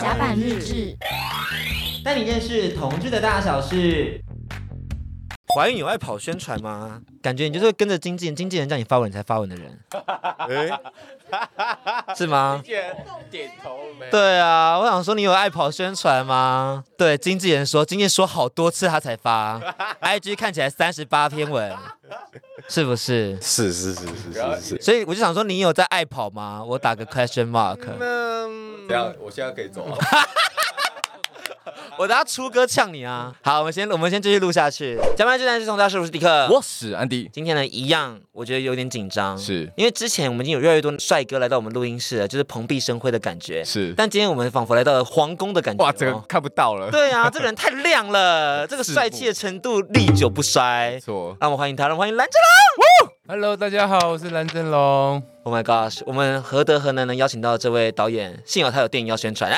甲板日志，带你认识同志的大小事。怀孕有爱跑宣传吗？感觉你就是会跟着经纪人，经纪人叫你发文你才发文的人。欸、是吗？经纪人点头没？对啊，我想说你有爱跑宣传吗？对，经纪人说，经纪人说好多次他才发。IG 看起来三十八篇文，是不是？是是是是是是。所以我就想说，你有在爱跑吗？我打个 question mark。嗯，这样我现在可以走了。我等下出歌呛你啊！好，我们先我们先继续录下去。甲板日志是从大师，我是迪克，我是安迪。今天呢，一样，我觉得有点紧张，是因为之前我们已经有越来越多帅哥来到我们录音室了，就是蓬荜生辉的感觉。是，但今天我们仿佛来到了皇宫的感觉。哇，这个看不到了。对啊，这个人太亮了，这个 帅气的程度历久不衰。没错，让我们欢迎他，让我们欢迎蓝正龙。Hello，大家好，我是蓝正龙。Oh my gosh，我们何德何能能邀请到这位导演？幸好他有电影要宣传。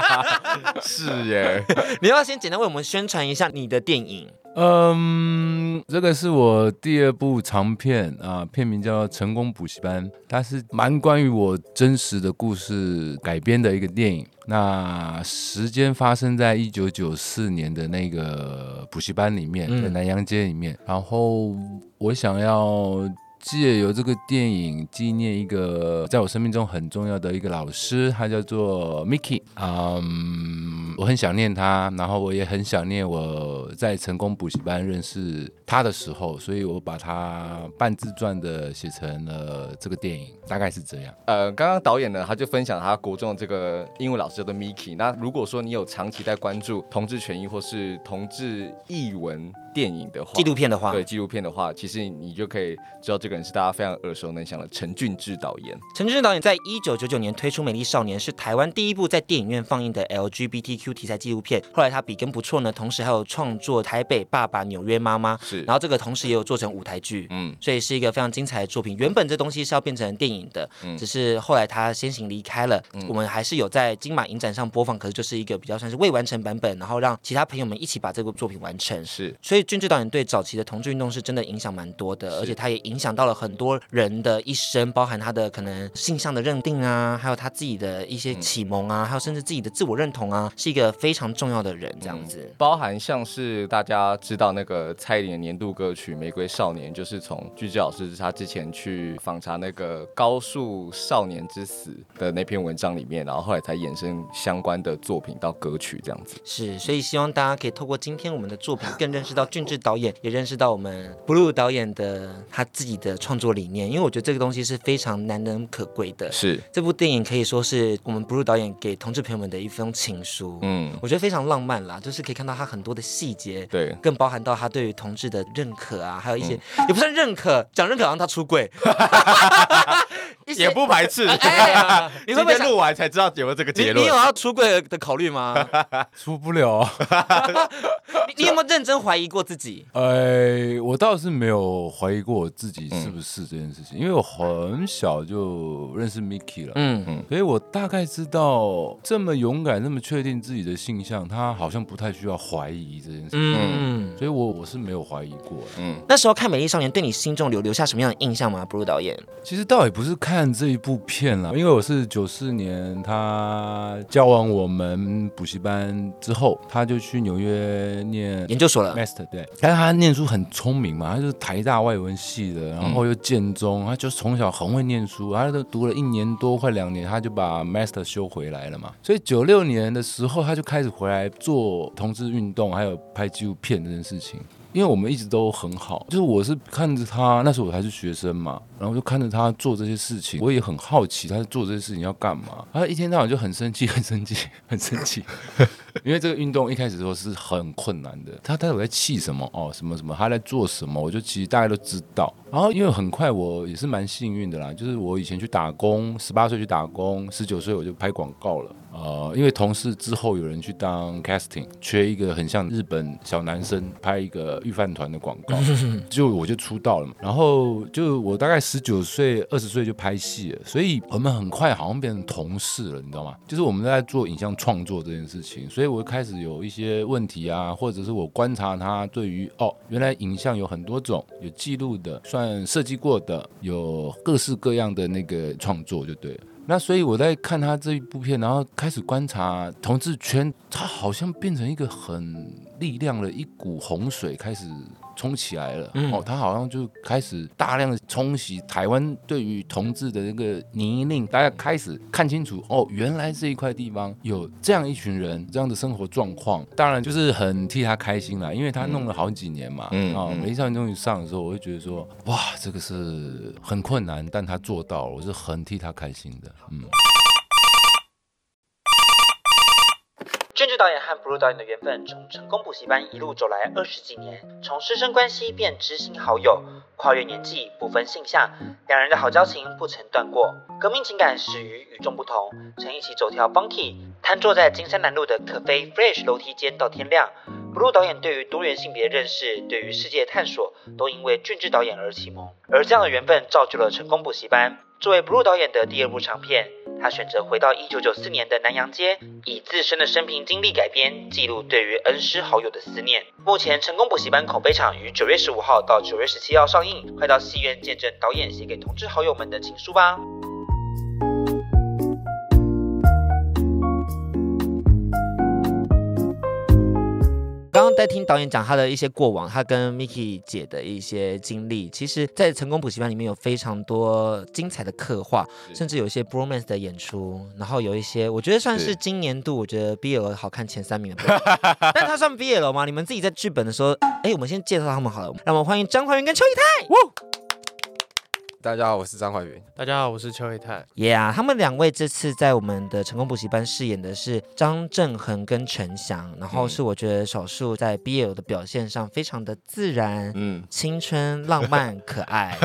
是耶，你要先简单为我们宣传一下你的电影。嗯，这个是我第二部长片啊，片名叫《成功补习班》，它是蛮关于我真实的故事改编的一个电影。那时间发生在一九九四年的那个补习班里面，在南洋街里面。嗯、然后我想要。借由这个电影纪念一个在我生命中很重要的一个老师，他叫做 Mickey。嗯，我很想念他，然后我也很想念我在成功补习班认识他的时候，所以我把他半自传的写成了这个电影，大概是这样。呃，刚刚导演呢，他就分享他国中的这个英文老师叫做 Mickey。那如果说你有长期在关注同志权益或是同志译文电影的话，纪录片的话，对纪录片的话，其实你就可以知道这个人是大家非常耳熟能详的陈俊志导演。陈俊志导演在一九九九年推出《美丽少年》，是台湾第一部在电影院放映的 LGBTQ 题材纪录片。后来他笔耕不辍呢，同时还有创作《台北爸爸》《纽约妈妈》，是，然后这个同时也有做成舞台剧，嗯，所以是一个非常精彩的作品。原本这东西是要变成电影的，嗯，只是后来他先行离开了。嗯，我们还是有在金马影展上播放，可是就是一个比较算是未完成版本，然后让其他朋友们一起把这部作品完成。是，所以俊志导演对早期的同志运动是真的影响蛮多的，而且他也影响到了很多人的一生，包含他的可能性向的认定啊，还有他自己的一些启蒙啊，还有甚至自己的自我认同啊，是一个非常重要的人这样子。包含像是大家知道那个蔡依林的年度歌曲《玫瑰少年》，就是从俊志老师他之前去访查那个高速少年之死的那篇文章里面，然后后来才衍生相关的作品到歌曲这样子。是，所以希望大家可以透过今天我们的作品，更认识到俊志导演，也认识到我们 Blue 导演的他自己的创作理念，因为我觉得这个东西是非常难能可贵的。是这部电影可以说是我们 Blue 导演给同志朋友们的一封情书。嗯，我觉得非常浪漫啦，就是可以看到他很多的细节，对，更包含到他对于同志的认可啊，还有一些、嗯、也不算认可，讲认可好像他出柜，也不排斥。哎、你会不会录完才知道有没有这个结论？你，你有要出柜的考虑吗？出不了。你，你有没有认真怀疑过自己？哎，我倒是没有怀疑过我自己是不是这件事情，嗯、因为我很小就认识 Mickey 了，嗯嗯，所以我大概知道这么勇敢、这么确定自己的性向，他好像不太需要怀疑这件事情，嗯，所以我我是没有怀疑过，嗯。那时候看《美丽少年》，对你心中留留下什么样的印象吗？Blue 导演？其实倒也不是看这一部片啦，因为我是九四年他教完我们补习班之后，他就去纽约念研究所了，Master 对，但是他念书很聪明嘛，他就是台大外文系的，然后又建中，他就从小很会念书，他都读了一年多快两年，他就把 Master 修回来了嘛。所以九六年的时候，他就开始回来做同志运动，还有拍纪录片这件事情。因为我们一直都很好，就是我是看着他，那时候我还是学生嘛，然后就看着他做这些事情，我也很好奇他做这些事情要干嘛。他一天到晚就很生气，很生气，很生气。因为这个运动一开始的时候是很困难的，他他有在气什么哦，什么什么，他在做什么，我就其实大家都知道。然后因为很快我也是蛮幸运的啦，就是我以前去打工，十八岁去打工，十九岁我就拍广告了。呃，因为同事之后有人去当 casting，缺一个很像日本小男生拍一个御饭团的广告，就我就出道了嘛。然后就我大概十九岁、二十岁就拍戏了，所以我们很快好像变成同事了，你知道吗？就是我们在做影像创作这件事情，所以我开始有一些问题啊，或者是我观察他对于哦，原来影像有很多种，有记录的，算设计过的，有各式各样的那个创作就对了。那所以我在看他这一部片，然后开始观察同志圈，他好像变成一个很力量的一股洪水，开始。冲起来了，嗯、哦，他好像就开始大量的冲洗台湾对于同志的那个泥泞，大家开始看清楚，哦，原来这一块地方有这样一群人，这样的生活状况，当然就是很替他开心啦，因为他弄了好几年嘛，嗯，啊、哦，美丽少年终于上的时候，我就觉得说，哇，这个是很困难，但他做到了，我是很替他开心的，嗯。俊志导演和 Blue 导演的缘分，从成功补习班一路走来二十几年，从师生关系变知心好友，跨越年纪不分性向，两人的好交情不曾断过。革命情感始于与众不同，曾一起走跳 Funky，瘫坐在金山南路的可飞 Fresh 楼梯间到天亮。Blue 导演对于多元性别认识，对于世界探索，都因为俊志导演而启蒙，而这样的缘分造就了成功补习班。作为 Blue 导演的第二部长片。他选择回到一九九四年的南洋街，以自身的生平经历改编，记录对于恩师好友的思念。目前成功补习班口碑场于九月十五号到九月十七号上映，快到戏院见证导演写给同志好友们的情书吧。在听导演讲他的一些过往，他跟 Miki 姐的一些经历，其实，在成功补习班里面有非常多精彩的刻画，甚至有一些 bromance 的演出，然后有一些我觉得算是今年度我觉得 BL 好看前三名的，但他算 BL 吗？你们自己在剧本的时候，哎，我们先介绍他们好了，让我们欢迎张怀云跟邱以太。大家好，我是张怀云。大家好，我是邱以太。Yeah，他们两位这次在我们的成功补习班饰演的是张振恒跟陈翔，然后是我觉得少数在 BL 的表现上非常的自然，嗯，青春、浪漫、可爱，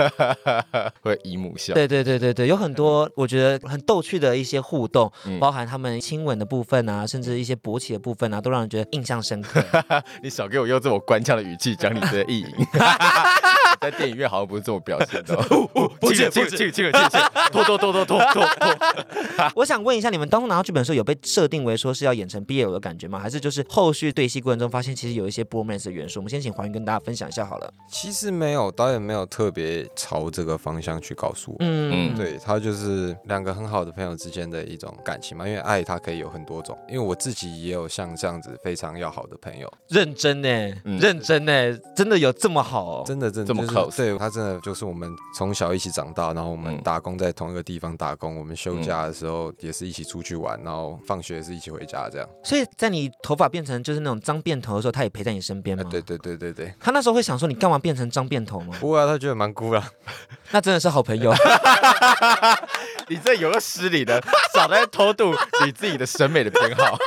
会姨母笑。对对对对对，有很多我觉得很逗趣的一些互动，嗯、包含他们亲吻的部分啊，甚至一些勃起的部分啊，都让人觉得印象深刻。你少给我用这么官腔的语气讲你的意淫。在电影院好像不是这种表现的。不接，不接，这个，这个，拖拖拖拖拖拖拖。我想问一下，你们当初拿到剧本的时候，有被设定为说是要演成 BL 的感觉吗？还是就是后续对戏过程中发现，其实有一些 bromance 的元素？我们先请黄云跟大家分享一下好了。其实没有，导演没有特别朝这个方向去告诉我。嗯，对，他就是两个很好的朋友之间的一种感情嘛。因为爱它可以有很多种，因为我自己也有像这样子非常要好的朋友。认真呢，嗯、认真呢，真的有这么好、哦？真的，真的这么好、就是？对，他真的就是我们从小一起长大，然后我们打工在同一个地方打工，我们休假的时候也是一起出去玩，然后放学也是一起回家这样。所以在你头发变成就是那种脏辫头的时候，他也陪在你身边吗？对对对对对。他那时候会想说你干嘛变成脏辫头吗？不会啊，他觉得蛮酷啊。那真的是好朋友。你这有个失礼的，少在偷渡你自己的审美的偏好。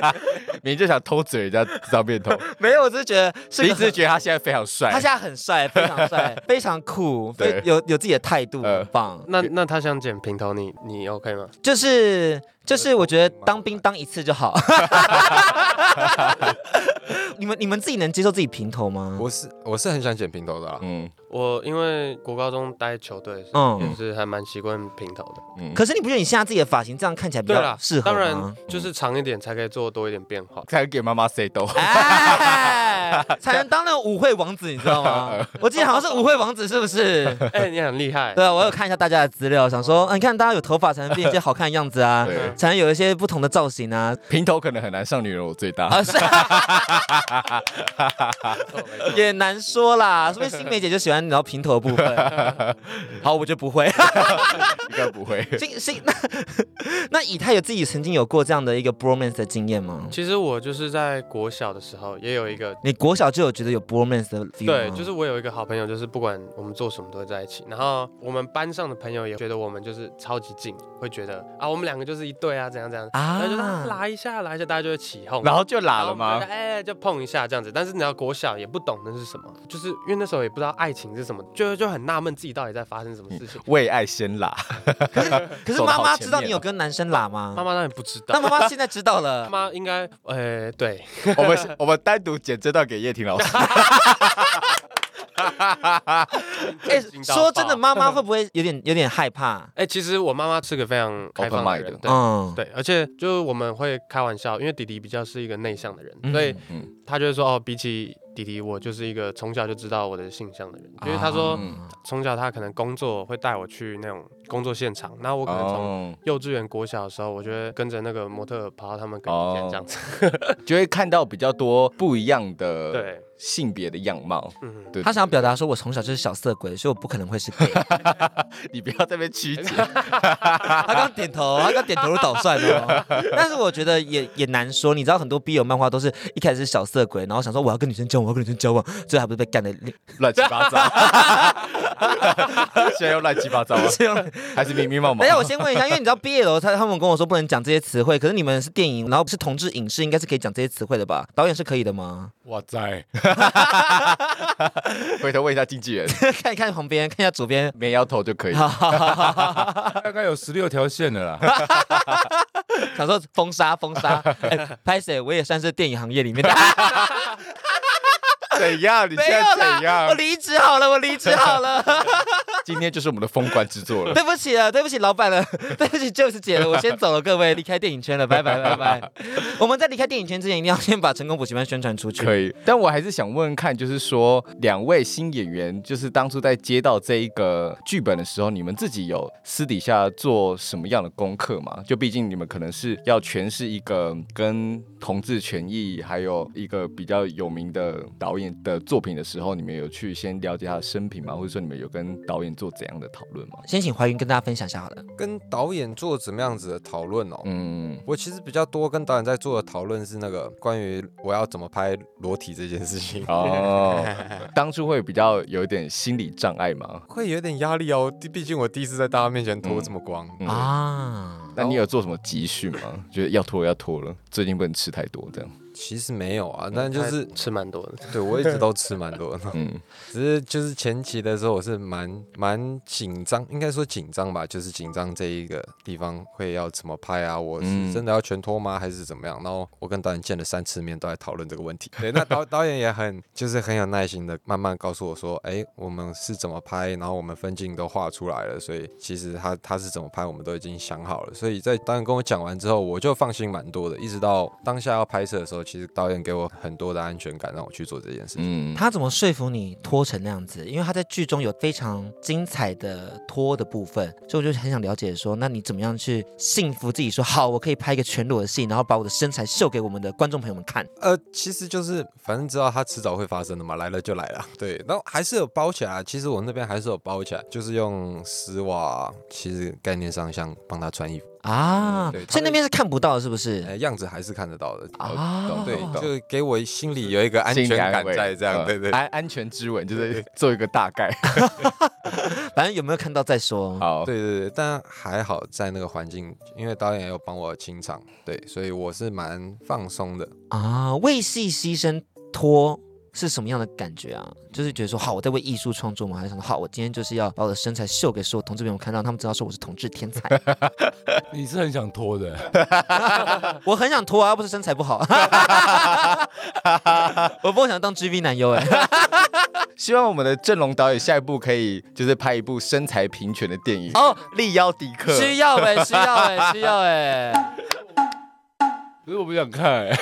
你就想偷嘴人家脏辫头？没有，我只是觉得是，你只是觉得他现在非常帅，他现在很帅，非常帅，非常酷，对，有有自己的态度，很棒。那那他想剪平头，你你 OK 吗？就是就是，我觉得当兵当一次就好。你们你们自己能接受自己平头吗？我是我是很想剪平头的，嗯。我因为国高中待球队，嗯，也是还蛮习惯平头的。嗯，可是你不觉得你现在自己的发型这样看起来比较适合吗？当然，就是长一点才可以做多一点变化，才能给妈妈塞豆，才能当那个舞会王子，你知道吗？我记得好像是舞会王子，是不是？哎，你很厉害。对啊，我有看一下大家的资料，想说，你看大家有头发才能变一些好看的样子啊，才能有一些不同的造型啊。平头可能很难上女人我最大，也难说啦。说不定新梅姐就喜欢。然后平头的部分，好，我就不会，应该不会。新新那那以太有自己曾经有过这样的一个 bromance 的经验吗？其实我就是在国小的时候也有一个，你国小就有觉得有 bromance 的 feel 对，就是我有一个好朋友，就是不管我们做什么都会在一起。然后我们班上的朋友也觉得我们就是超级近，会觉得啊，我们两个就是一对啊，怎样怎样啊，然后就拉一下，拉一下，大家就会起哄，然后就拉了吗？哎，就碰一下这样子。但是你要国小也不懂那是什么，就是因为那时候也不知道爱情。是什么？就就很纳闷自己到底在发生什么事情。为爱先拉，可是可是妈妈知道你有跟男生拉吗？妈妈当然不知道。那妈妈现在知道了。妈妈应该，呃，对，我们我们单独剪这段给叶婷老师。哎，说真的，妈妈会不会有点有点害怕？哎，其实我妈妈是个非常开放的人，嗯，对，而且就是我们会开玩笑，因为弟弟比较是一个内向的人，所以他就会说哦，比起。弟弟，我就是一个从小就知道我的性向的人，因为他说从小他可能工作会带我去那种工作现场，然后我可能从幼稚园、国小的时候，我就会跟着那个模特跑到他们跟前这样子，就会看到比较多不一样的对。性别的样貌，嗯，对，他想要表达说，我从小就是小色鬼，所以我不可能会是 gay。你不要在那边曲解。他刚点头，他刚点头如捣蒜哦。但是我觉得也也难说，你知道很多 B 友漫画都是一开始是小色鬼，然后想说我要跟女生交往，我要跟女生交往，最后还不是被干的乱七八糟。现在又乱七八糟了，还是迷迷茫茫？等下我先问一下，因为你知道 BL 他他们跟我说不能讲这些词汇，可是你们是电影，然后是同志影视，应该是可以讲这些词汇的吧？导演是可以的吗？哇塞！回头问一下经纪人，看一看旁边，看一下左边，没摇头就可以。大概有十六条线的啦。想说封杀封杀，拍谁、欸，我也算是电影行业里面的。怎样？你现在怎样？我离职好了，我离职好了。今天就是我们的封关之作了。对不起了，对不起老板了，对不起就是姐了，我先走了，各位离开电影圈了，拜拜拜拜。我们在离开电影圈之前，一定要先把成功补习班宣传出去。可以，但我还是想问问看，就是说两位新演员，就是当初在接到这一个剧本的时候，你们自己有私底下做什么样的功课吗？就毕竟你们可能是要诠释一个跟同志权益，还有一个比较有名的导演的作品的时候，你们有去先了解他的生平吗？或者说你们有跟导演做怎样的讨论吗？先请怀云跟大家分享一下好了。跟导演做怎么样子的讨论哦？嗯，我其实比较多跟导演在做的讨论是那个关于我要怎么拍裸体这件事情。哦，当初会比较有一点心理障碍吗？会有点压力哦，毕竟我第一次在大家面前脱这么光、嗯嗯、啊。那你有做什么集训吗？觉得要脱要脱了，最近不能吃太多这样。其实没有啊，但就是吃蛮多的。对，我一直都吃蛮多的。嗯，只是就是前期的时候，我是蛮蛮紧张，应该说紧张吧，就是紧张这一个地方会要怎么拍啊？我是真的要全脱吗？还是怎么样？然后我跟导演见了三次面，都在讨论这个问题。对，那导 导演也很就是很有耐心的，慢慢告诉我说，哎，我们是怎么拍，然后我们分镜都画出来了，所以其实他他是怎么拍，我们都已经想好了。所以在导演跟我讲完之后，我就放心蛮多的。一直到当下要拍摄的时候，其实导演给我很多的安全感，让我去做这件事情。嗯，他怎么说服你脱成那样子？因为他在剧中有非常精彩的脱的部分，所以我就很想了解说，那你怎么样去信服自己说，说好，我可以拍一个全裸的戏，然后把我的身材秀给我们的观众朋友们看？呃，其实就是反正知道他迟早会发生的嘛，来了就来了。对，然后还是有包起来。其实我那边还是有包起来，就是用丝袜，其实概念上像帮他穿衣服。啊，对，所以那边是看不到，是不是？哎，样子还是看得到的啊。对，就给我心里有一个安全感在，这样对对。安安全之吻就是做一个大概，反正有没有看到再说。好，对对对，但还好在那个环境，因为导演有帮我清场，对，所以我是蛮放松的啊。为戏牺牲脱。是什么样的感觉啊？就是觉得说，好，我在为艺术创作吗？还是什么？好，我今天就是要把我的身材秀给所有同志朋友看到，他们知道说我是同志天才。你是很想脱的，我很想脱啊，要不是身材不好。我不想当 GV 男优哎。希望我们的正龙导演下一步可以就是拍一部身材平权的电影哦，力邀迪克。需要哎，需要哎，需要哎。可是我不想看哎。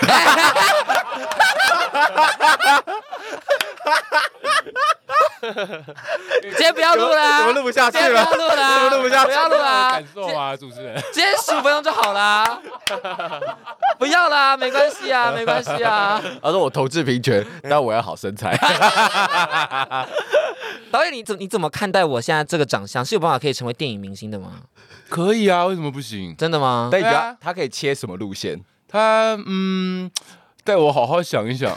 今天不要录了，怎么录不下去了？不要录了，怎么录不下去？不要录了，感受啊，主持人。今天十五分钟就好啦，不要啦，没关系啊，没关系啊。他说我投掷平权，但我要好身材。导演，你怎你怎么看待我现在这个长相？是有办法可以成为电影明星的吗？可以啊，为什么不行？真的吗？对啊，他可以切什么路线？他嗯。带我好好想一想，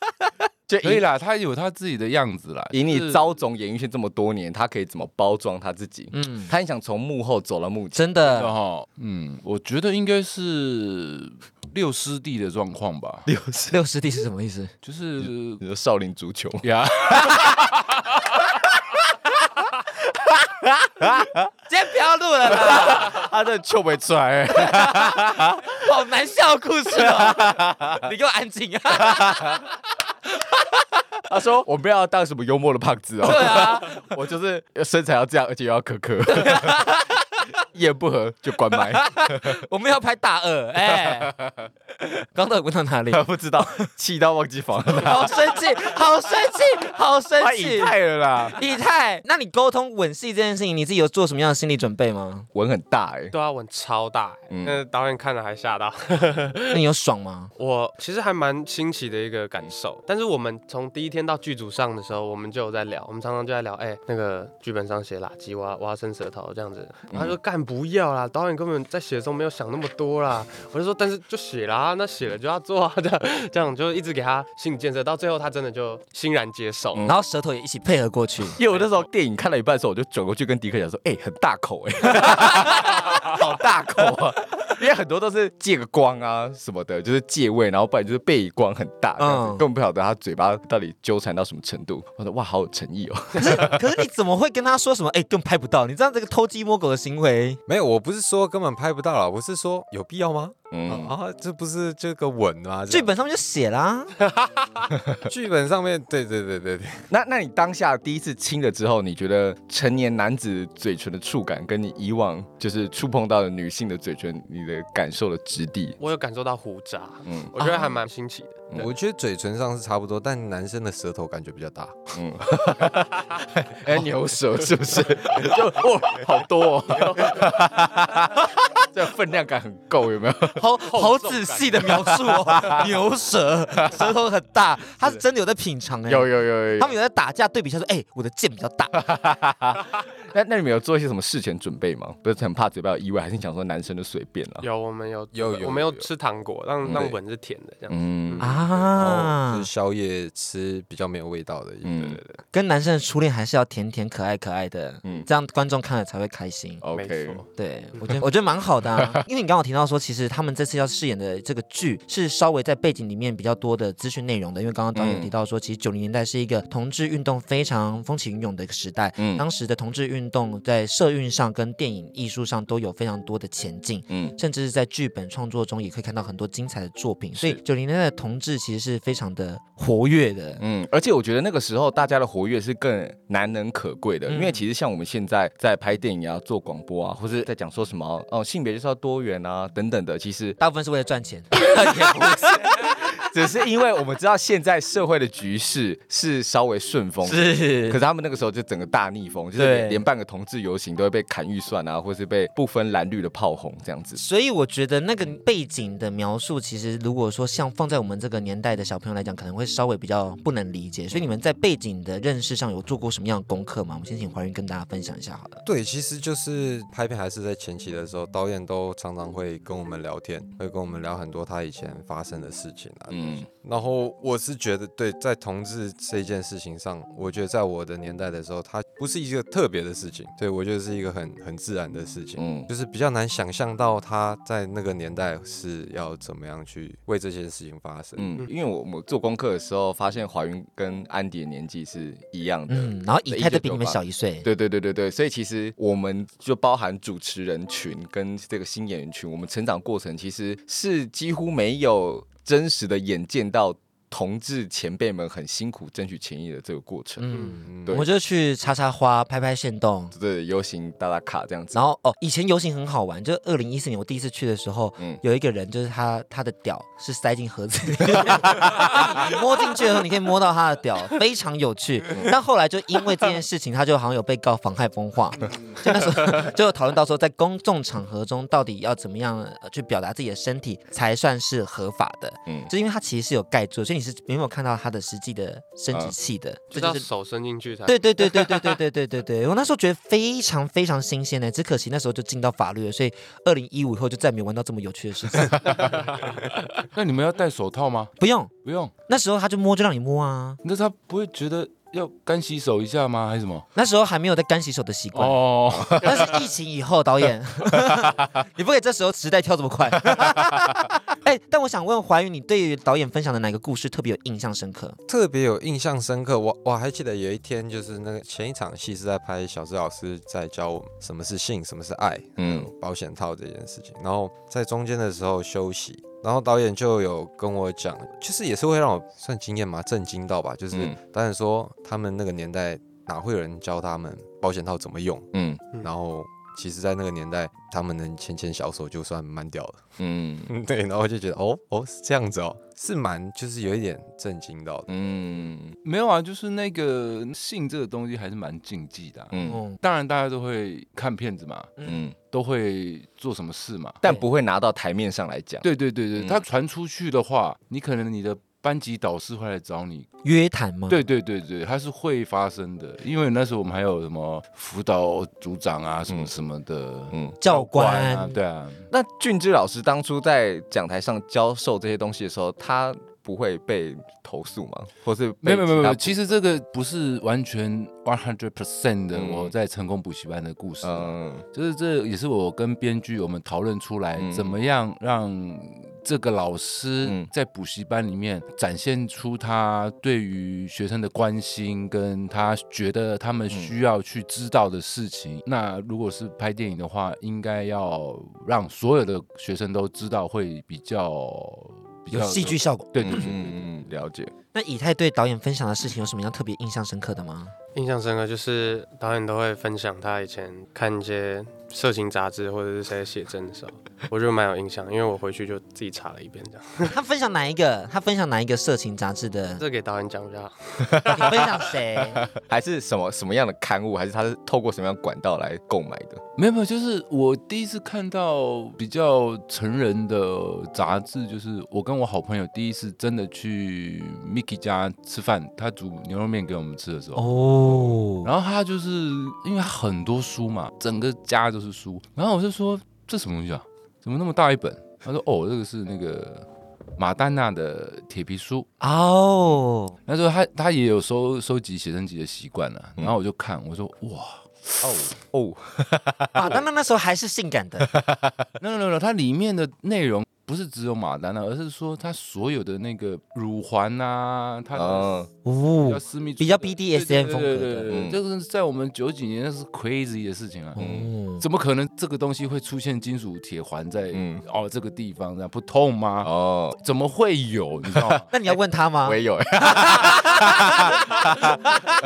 就可以啦。他有他自己的样子啦。以你招总演艺圈这么多年，他可以怎么包装他自己？嗯，他很想从幕后走到幕前，真的哈。嗯，我觉得应该是六师弟的状况吧。六六师弟是什么意思？就是你说少林足球呀。今天不要录了啦，他 这臭没出来，好难笑的故事哦，你给我安静啊！他说我不要当什么幽默的胖子哦。对啊，我就是身材要这样，而且又要苛刻。一言不合就关麦，我们要拍大二，哎，刚到问到哪里？不知道，气到忘记房。了，好生气，好生气，好生气，以太了啦，以太，那你沟通吻戏这件事情，你自己有做什么样的心理准备吗？吻很大哎，对啊，吻超大，那导演看了还吓到。那你有爽吗？我其实还蛮新奇的一个感受，但是我们从第一天到剧组上的时候，我们就有在聊，我们常常就在聊，哎，那个剧本上写垃圾，我要我要伸舌头这样子，他说干。不要啦，导演根本在写的时候没有想那么多啦。我就说，但是就写啦，那写了就要做啊，这样这样就一直给他心理建设，到最后他真的就欣然接受，嗯、然后舌头也一起配合过去。因为我那时候电影看了一半的时候，我就转过去跟迪克讲说，哎、欸，很大口哎、欸，好大口啊。因为很多都是借个光啊什么的，就是借位，然后不然就是背光很大，嗯，根本不晓得他嘴巴到底纠缠到什么程度。我说哇，好有诚意哦。可是可是你怎么会跟他说什么？哎，根本拍不到。你知道这个偷鸡摸狗的行为？没有，我不是说根本拍不到了，我是说有必要吗？嗯啊，这不是这个吻吗？剧本上面就写啦。剧本上面，对对对对对。那那你当下第一次亲了之后，你觉得成年男子嘴唇的触感，跟你以往就是触碰到的女性的嘴唇，你的感受的质地？我有感受到胡渣，嗯，我觉得还蛮新奇的。对我觉得嘴唇上是差不多，但男生的舌头感觉比较大。嗯，哎，牛舌是不是？就哇，好多哦。这分量感很够，有没有？好好仔细的描述哦，牛舌，舌头很大，他是真的有在品尝哎，有有有有，他们有在打架对比，下说，哎，我的剑比较大。那那你们有做一些什么事前准备吗？不是很怕嘴巴有异味，还是你想说男生就随便了？有，我们有有有，我们有吃糖果，让让吻是甜的这样。嗯啊，就是宵夜吃比较没有味道的。嗯，对对对，跟男生的初恋还是要甜甜可爱可爱的，嗯，这样观众看了才会开心。OK，对我觉得我觉得蛮好的。啊 因为你刚刚提到说，其实他们这次要饰演的这个剧是稍微在背景里面比较多的资讯内容的。因为刚刚导演提到说，其实九零年代是一个同志运动非常风起云涌的一个时代。嗯，当时的同志运动在社运上跟电影艺术上都有非常多的前进。嗯，甚至是在剧本创作中也可以看到很多精彩的作品。所以九零年代的同志其实是非常的活跃的。嗯，而且我觉得那个时候大家的活跃是更难能可贵的。因为其实像我们现在在拍电影啊、做广播啊，或是在讲说什么哦，性别就是要多元啊等等的，其实大部分是为了赚钱，只是因为我们知道现在社会的局势是稍微顺风，是，可是他们那个时候就整个大逆风，就是连半个同志游行都会被砍预算啊，或是被不分蓝绿的炮轰这样子。所以我觉得那个背景的描述，其实如果说像放在我们这个年代的小朋友来讲，可能会稍微比较不能理解。所以你们在背景的认识上有做过什么样的功课吗？我们先请怀孕跟大家分享一下好了。对，其实就是拍片还是在前期的时候，导演都常常会跟我们聊天，会跟我们聊很多他以前发生的事情啊。嗯，然后我是觉得，对，在同志这件事情上，我觉得在我的年代的时候，它不是一个特别的事情。对，我觉得是一个很很自然的事情。嗯，就是比较难想象到他在那个年代是要怎么样去为这件事情发生。嗯，因为我我做功课的时候发现怀孕跟安迪的年纪是一样的，嗯，然后以太的比你们小一岁。对对对对对，所以其实我们就包含主持人群跟这个新演员群，我们成长过程其实是几乎没有真实的眼见到。同志前辈们很辛苦争取权益的这个过程，嗯，对，我们就去插插花、拍拍线动，对，游行打打卡这样子。然后哦，以前游行很好玩，就二零一四年我第一次去的时候，嗯，有一个人就是他他的屌是塞进盒子里。摸进去的时候你可以摸到他的屌，非常有趣。但后来就因为这件事情，他就好像有被告妨害风化，就那时候就有讨论到说，在公众场合中到底要怎么样去表达自己的身体才算是合法的，嗯，就因为他其实是有盖住，所以。你是没有看到他的实际的生殖器的，就，就是手伸进去才。对对对对对对对对对对，我那时候觉得非常非常新鲜呢，只可惜那时候就进到法律了，所以二零一五以后就再没有玩到这么有趣的事情。那你们要戴手套吗？不用不用，那时候他就摸就让你摸啊，那他不会觉得？要干洗手一下吗？还是什么？那时候还没有在干洗手的习惯哦。但是疫情以后，导演，你不可以这时候时代跳这么快。哎，但我想问怀宇，你对于导演分享的哪个故事特别有印象深刻？特别有印象深刻，我我还记得有一天，就是那个前一场戏是在拍小智老师在教我们什么是性，什么是爱，嗯，保险套这件事情。然后在中间的时候休息。然后导演就有跟我讲，其实也是会让我算惊艳嘛，震惊到吧。就是导演说他们那个年代哪会有人教他们保险套怎么用？嗯，然后其实，在那个年代，他们能牵牵小手就算蛮屌的。嗯，对，然后就觉得哦哦是这样子哦。是蛮，就是有一点震惊到的。嗯，没有啊，就是那个性这个东西还是蛮禁忌的啊。嗯，当然大家都会看片子嘛，嗯，都会做什么事嘛，但不会拿到台面上来讲。对对对对，他传出去的话，你可能你的。班级导师会来找你。约谈吗？对对对对，它是会发生的，因为那时候我们还有什么辅导组长啊，什么什么的，嗯，教官啊，对啊。那俊之老师当初在讲台上教授这些东西的时候，他不会被投诉吗？或是没有没有没有，其实这个不是完全 one hundred percent 的我在成功补习班的故事，嗯，就是这也是我跟编剧我们讨论出来，怎么样让。这个老师在补习班里面展现出他对于学生的关心，跟他觉得他们需要去知道的事情。那如果是拍电影的话，应该要让所有的学生都知道，会比较比较有戏剧效果。对对对，嗯嗯，了解。那以太对导演分享的事情有什么样特别印象深刻的吗？印象深刻就是导演都会分享他以前看一些色情杂志或者是谁写真的时候，我就蛮有印象，因为我回去就自己查了一遍这样。他分享哪一个？他分享哪一个色情杂志的？这给导演讲一下。你分享谁？还是什么什么样的刊物？还是他是透过什么样管道来购买的？没有没有，就是我第一次看到比较成人的杂志，就是我跟我好朋友第一次真的去 Mickey 家吃饭，他煮牛肉面给我们吃的时候。哦。然后他就是因为他很多书嘛，整个家都是书。然后我就说，这什么东西啊？怎么那么大一本？他说哦，这个是那个马丹娜的铁皮书哦。那时候他他也有收收集写真集的习惯了。然后我就看，我说哇哦哦，啊，当然那时候还是性感的。no no no，它里面的内容。不是只有马丹娜，而是说他所有的那个乳环啊，他的哦，比较私密，比较 BDSM 风格的，对对对，这个在我们九几年那是 crazy 的事情啊，怎么可能这个东西会出现金属铁环在哦这个地方，这样不痛吗？哦，怎么会有？你知道吗？那你要问他吗？我也有，而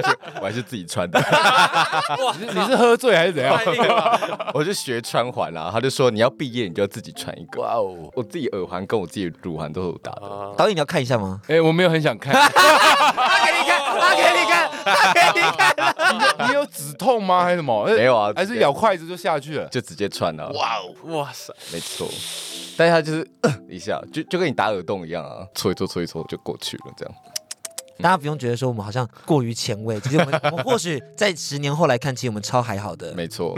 且我还是自己穿的。你是喝醉还是怎样？我就学穿环啦，他就说你要毕业你就要自己穿一个。哇哦，我。自己耳环跟我自己乳环都有打的，导演你要看一下吗？哎，我没有很想看。他给你看，他给你看，他给你看。你有止痛吗？还是什么？没有啊，还是咬筷子就下去了，就直接穿了。哇哦，哇塞，没错。但是他就是一下，就就跟你打耳洞一样啊，搓一搓，搓一搓就过去了，这样。大家不用觉得说我们好像过于前卫，其实我们我们或许在十年后来看，其实我们超还好的，没错，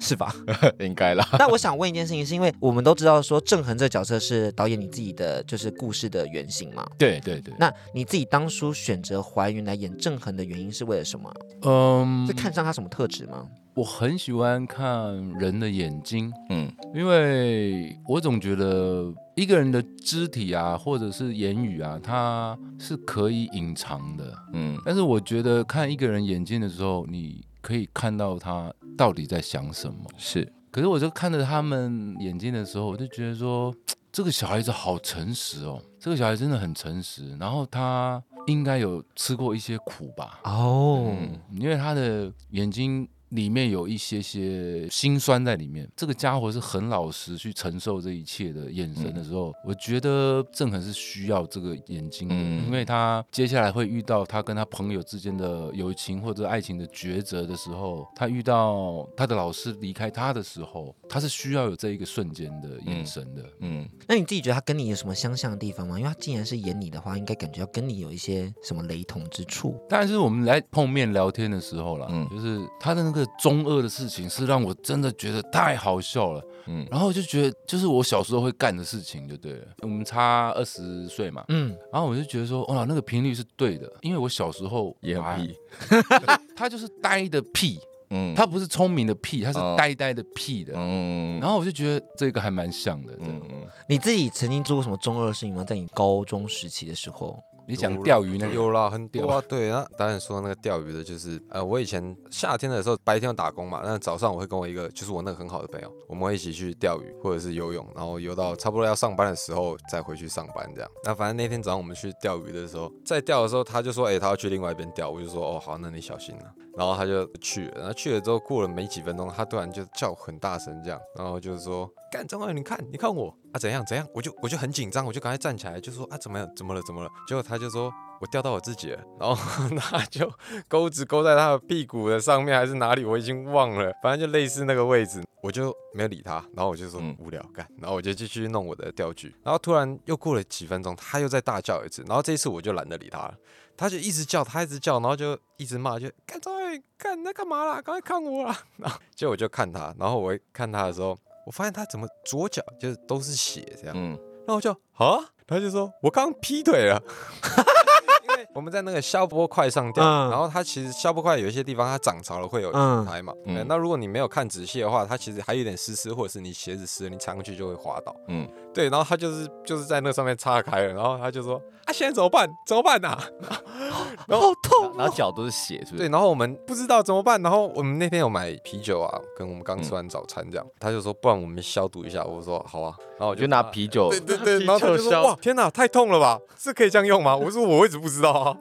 是吧？应该啦。那我想问一件事情，是因为我们都知道说郑恒这个角色是导演你自己的就是故事的原型嘛？对对对。那你自己当初选择怀孕来演郑恒的原因是为了什么？嗯，是看上他什么特质吗？我很喜欢看人的眼睛，嗯，因为我总觉得一个人的肢体啊，或者是言语啊，它是可以隐藏的，嗯，但是我觉得看一个人眼睛的时候，你可以看到他到底在想什么。是，可是我就看着他们眼睛的时候，我就觉得说，这个小孩子好诚实哦，这个小孩真的很诚实，然后他应该有吃过一些苦吧？哦，嗯，因为他的眼睛。里面有一些些心酸在里面，这个家伙是很老实去承受这一切的眼神的时候，嗯、我觉得郑恒是需要这个眼睛的，嗯、因为他接下来会遇到他跟他朋友之间的友情或者爱情的抉择的时候，他遇到他的老师离开他的时候，他是需要有这一个瞬间的眼神的。嗯，嗯，那你自己觉得他跟你有什么相像的地方吗？因为他既然是演你的话，应该感觉要跟你有一些什么雷同之处。但是我们来碰面聊天的时候啦，嗯，就是他的那个。中二的事情是让我真的觉得太好笑了，嗯，然后我就觉得就是我小时候会干的事情，就对了。我们差二十岁嘛，嗯，然后我就觉得说，哇，那个频率是对的，因为我小时候也很屁，他就是呆的屁，嗯，他不是聪明的屁，他是呆呆的屁的，嗯，然后我就觉得这个还蛮像的，嗯嗯。你自己曾经做过什么中二的事情吗？在你高中时期的时候？你讲钓鱼那个有啦，很多啊。对啊，导演说那个钓鱼的，就是呃，我以前夏天的时候白天要打工嘛，那早上我会跟我一个就是我那个很好的朋友，我们会一起去钓鱼或者是游泳，然后游到差不多要上班的时候再回去上班这样。那反正那天早上我们去钓鱼的时候，在钓的时候他就说，哎、欸，他要去另外一边钓，我就说，哦，好，那你小心了。然后他就去了，然后去了之后过了没几分钟，他突然就叫很大声这样，然后就是说，干张导你看，你看我啊，怎样怎样，我就我就很紧张，我就赶快站起来，就说啊，怎么样，怎么了，怎么了？结果他就说我钓到我自己了，然后 他就钩子钩在他的屁股的上面还是哪里，我已经忘了，反正就类似那个位置，我就没有理他，然后我就说无聊干，然后我就继续弄我的钓具，然后突然又过了几分钟，他又在大叫一次，然后这一次我就懒得理他了。他就一直叫，他一直叫，然后就一直骂，就干张导演，干那干嘛啦？赶快看我啦！然后结果我就看他，然后我一看他的时候，我发现他怎么左脚就是都是血这样，嗯，然后我就啊，他就说我刚劈腿了。我们在那个消波块上钓，嗯、然后它其实消波块有一些地方它涨潮了会有青苔嘛，嗯嗯、那如果你没有看仔细的话，它其实还有点湿湿，或者是你鞋子湿了，你踩上去就会滑倒。嗯，对，然后他就是就是在那上面岔开了，然后他就说啊，现在怎么办？怎么办呐、啊？然后好痛，然后脚都是血，是不是？对，然后我们不知道怎么办，然后我们那天有买啤酒啊，跟我们刚吃完早餐这样，嗯、他就说不然我们消毒一下，我说好啊，然后我就，就拿啤酒，对对对，然后他就说哇，天哪，太痛了吧？是可以这样用吗？我说我一直不知道啊。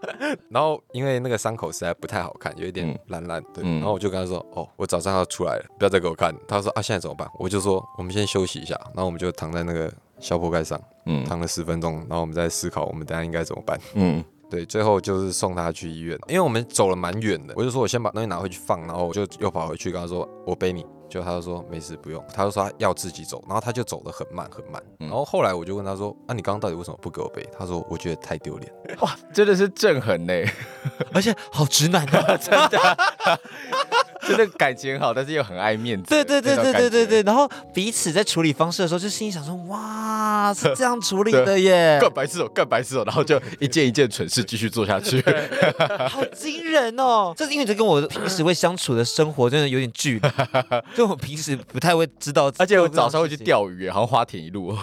然后因为那个伤口实在不太好看，有一点烂烂的，然后我就跟他说：“哦，我早上要出来了，不要再给我看。”他说：“啊，现在怎么办？”我就说：“我们先休息一下。”然后我们就躺在那个小破盖上，嗯，躺了十分钟，然后我们再思考我们等下应该怎么办。嗯，对，最后就是送他去医院，因为我们走了蛮远的，我就说我先把东西拿回去放，然后我就又跑回去跟他说：“我背你。”就他就说没事不用，他就说他要自己走，然后他就走得很慢很慢，嗯、然后后来我就问他说，啊你刚刚到底为什么不给我背？他说我觉得太丢脸。哇，真的是正狠呢，而且好直男啊，真的。真的感情很好，但是又很爱面子。对对对对对对对，然后彼此在处理方式的时候，就心里想说：哇，是这样处理的 耶！干白痴哦，干白痴哦，然后就一件一件蠢事继续做下去，好惊人哦！这是因为这跟我平时会相处的生活真的有点距离，就我平时不太会知道，而且我早上会去钓鱼，好像花田一路，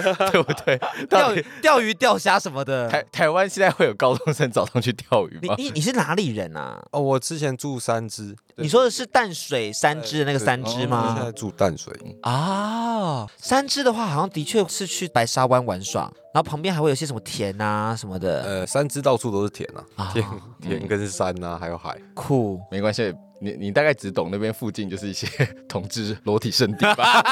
对不对？钓钓鱼、钓虾什么的。台台湾现在会有高中生早上去钓鱼吗？你你是哪里人啊？哦，我之前住三芝。你说的是淡水三芝的那个三芝吗？现在住淡水啊。三芝的话，好像的确是去白沙湾玩耍，然后旁边还会有些什么田啊什么的。呃，三芝到处都是田啊，田田跟山啊，还有海。酷，没关系。你你大概只懂那边附近就是一些 同志裸体圣地吧？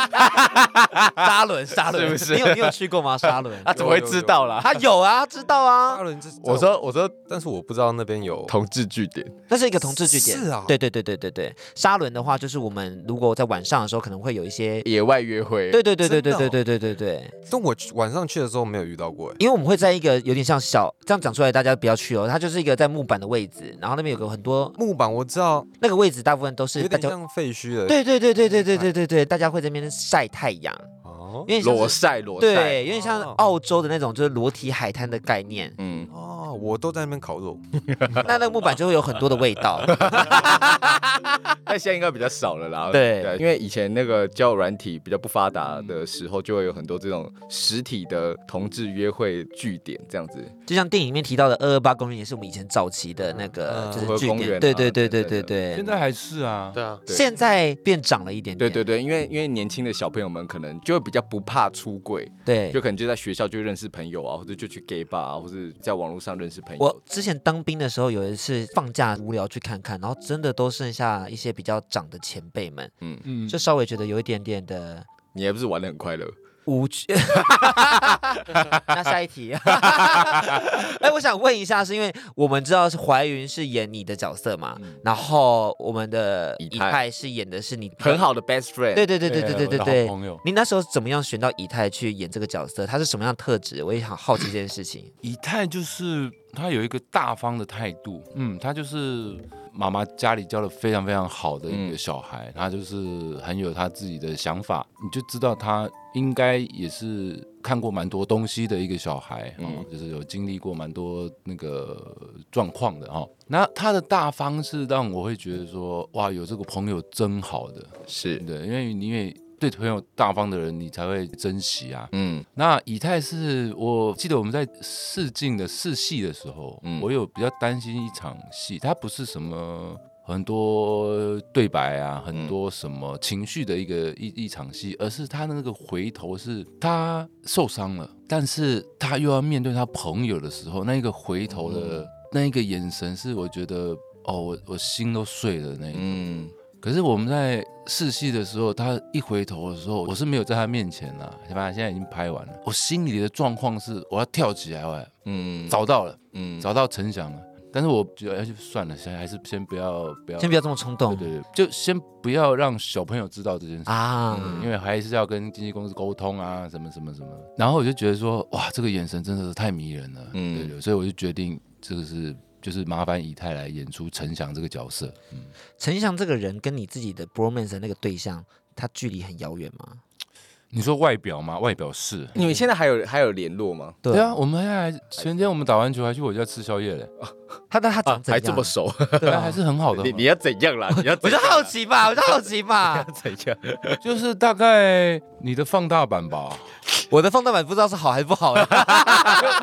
沙伦沙伦是不是？你有你有去过吗？沙伦？他怎么会知道啦？他有啊，知道啊。沙伦，我说我说，但是我不知道那边有同志据点。那是一个同志据点。是啊。对对对对对对。沙伦的话，就是我们如果在晚上的时候，可能会有一些野外约会。对对对对对对对对对对。但我晚上去的时候没有遇到过，因为我们会在一个有点像小这样讲出来，大家不要去哦。它就是一个在木板的位置，然后那边有个很多木板，我知道那个位置大部分都是。有点像废墟的，对对对对对对对对对，大家会在那边晒太阳，哦，因为裸晒裸晒，对，有点像澳洲的那种就是裸体海滩的概念，嗯，哦，我都在那边烤肉，那那个木板就会有很多的味道，但现在应该比较少了啦，对，因为以前那个交友软体比较不发达的时候，就会有很多这种实体的同志约会据点这样子，就像电影里面提到的二二八公园，也是我们以前早期的那个就是据点，对对对对对对，现在还是啊。对啊，现在变长了一点点。对对对，因为因为年轻的小朋友们可能就会比较不怕出柜，对，就可能就在学校就认识朋友啊，或者就去 gay bar 啊，或者在网络上认识朋友。我之前当兵的时候，有一次放假无聊去看看，然后真的都剩下一些比较长的前辈们，嗯嗯，就稍微觉得有一点点的。你还不是玩的很快乐？无趣，那下一题。哎，我想问一下，是因为我们知道是怀云是演你的角色嘛？嗯、然后我们的以太是演的是你很好的 best friend。对对对对对对对对。朋友，你那时候怎么样选到以太去演这个角色？他是什么样的特质？我也很好奇这件事情。以太就是他有一个大方的态度，嗯，他就是。妈妈家里教的非常非常好的一个小孩，嗯、他就是很有他自己的想法，你就知道他应该也是看过蛮多东西的一个小孩，嗯，就是有经历过蛮多那个状况的哈。那他的大方是让我会觉得说，哇，有这个朋友真好的，是。对，因为因为对朋友大方的人，你才会珍惜啊。嗯，那以太是我记得我们在试镜的试戏的时候，嗯，我有比较担心一场戏，它不是什么很多对白啊，很多什么情绪的一个一一场戏，而是他那个回头是他受伤了，但是他又要面对他朋友的时候，那一个回头的那一个眼神，是我觉得哦，我我心都碎了那一种。嗯可是我们在试戏的时候，他一回头的时候，我是没有在他面前了，对吧？现在已经拍完了，我心里的状况是我要跳起来，我嗯，找到了，嗯，找到陈翔了。但是我觉得，哎，就算了，先还是先不要，不要，先不要这么冲动，对对对，就先不要让小朋友知道这件事啊，嗯，因为还是要跟经纪公司沟通啊，什么什么什么。然后我就觉得说，哇，这个眼神真的是太迷人了，嗯，对对，所以我就决定这个是。就是麻烦以太来演出陈翔这个角色。嗯，陈翔这个人跟你自己的 bromance 那个对象，他距离很遥远吗？你说外表吗？外表是。你们现在还有还有联络吗？对啊，我们还前天我们打完球还去我家吃宵夜 嘞。他他他长怎样？还这么熟？对啊，还是很好的。你你要怎样啦？你要我就好奇吧，我就好奇吧。怎样？就是大概你的放大版吧。我的放大版不知道是好还是不好呀。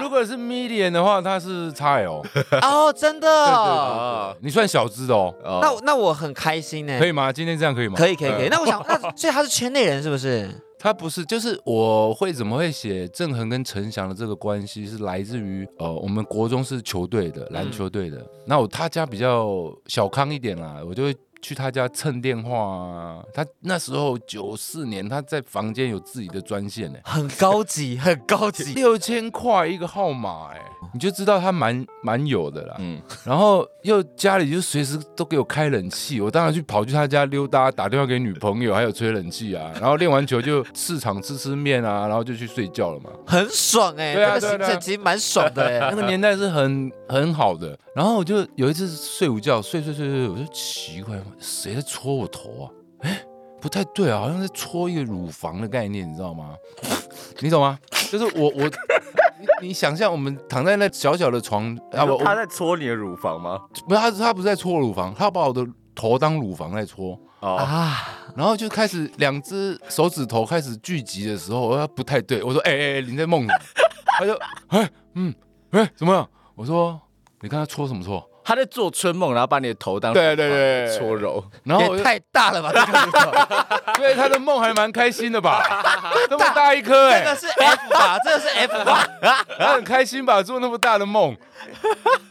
如果是 medium 的话，它是 XL。哦，真的。你算小资的哦。那那我很开心呢。可以吗？今天这样可以吗？可以可以可以。那我想，那所以他是圈内人是不是？他不是，就是我会怎么会写郑恒跟陈翔的这个关系是来自于呃，我们国中是球队的篮球队的，那我他家比较小康一点啦，我就会。去他家蹭电话啊！他那时候九四年，他在房间有自己的专线呢，很高级，很高级，六千块一个号码哎，你就知道他蛮蛮有的啦。嗯，然后又家里就随时都给我开冷气，我当然去跑去他家溜达，打电话给女朋友，还有吹冷气啊。然后练完球就市场吃吃面啊，然后就去睡觉了嘛，很爽哎，对啊，那个行程其实蛮爽的哎，那个年代是很很好的。然后我就有一次睡午觉，睡睡睡睡，我就奇怪。谁在戳我头啊？哎，不太对啊，好像在戳一个乳房的概念，你知道吗？你懂吗？就是我我你，想象我们躺在那小小的床，啊不，他在搓你的乳房吗？不是，他他不是在戳乳房，他把我的头当乳房在戳啊，然后就开始两只手指头开始聚集的时候，我说不太对，我说哎哎哎，你在梦里？他就哎嗯哎怎么样？我说你看他搓什么搓？他在做春梦，然后把你的头当对对对搓揉，然后太大了吧？对，他的梦还蛮开心的吧？那么大一颗，哎，这个是 F 吧？这个是 F 吧？他很开心吧？做那么大的梦，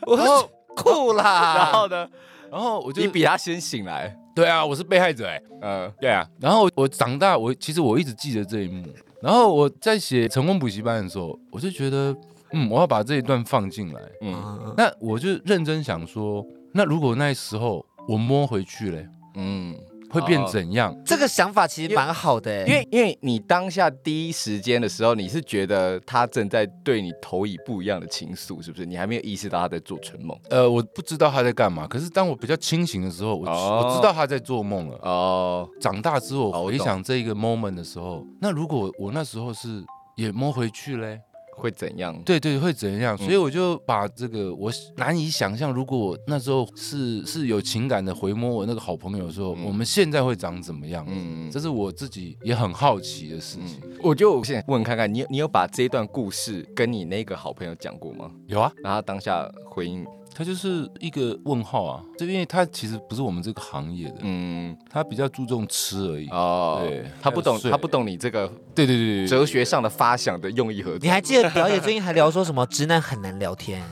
我说酷啦！然后呢？然后我就你比他先醒来。对啊，我是被害者哎。嗯，对啊。然后我长大，我其实我一直记得这一幕。然后我在写成功补习班的时候，我就觉得。嗯，我要把这一段放进来。嗯，那我就认真想说，那如果那时候我摸回去嘞，嗯，会变怎样？哦，这个想法其实蛮好的，因为因为你当下第一时间的时候，你是觉得他正在对你投以不一样的情愫，是不是？你还没有意识到他在做春梦。呃，我不知道他在干嘛，可是当我比较清醒的时候，我、哦、我知道他在做梦了。哦，长大之后回想这一个 moment 的时候，那如果我那时候是也摸回去嘞？会怎样？对对，会怎样？所以我就把这个，我难以想象，如果我那时候是是有情感的回摸我那个好朋友的时候，嗯、我们现在会长怎么样？嗯，这是我自己也很好奇的事情。我就现在问看看，你你有把这一段故事跟你那个好朋友讲过吗？有啊，然后当下回应。他就是一个问号啊，这因为他其实不是我们这个行业的，嗯，他比较注重吃而已。哦，对，他不懂，他不懂你这个，对对对，哲学上的发想的用意和。你还记得表姐最近还聊说什么直男很难聊天，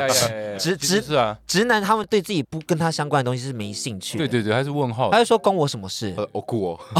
直直是啊，直男他们对自己不跟他相关的东西是没兴趣，对对对，他是问号，他就说关我什么事？呃，我酷哦，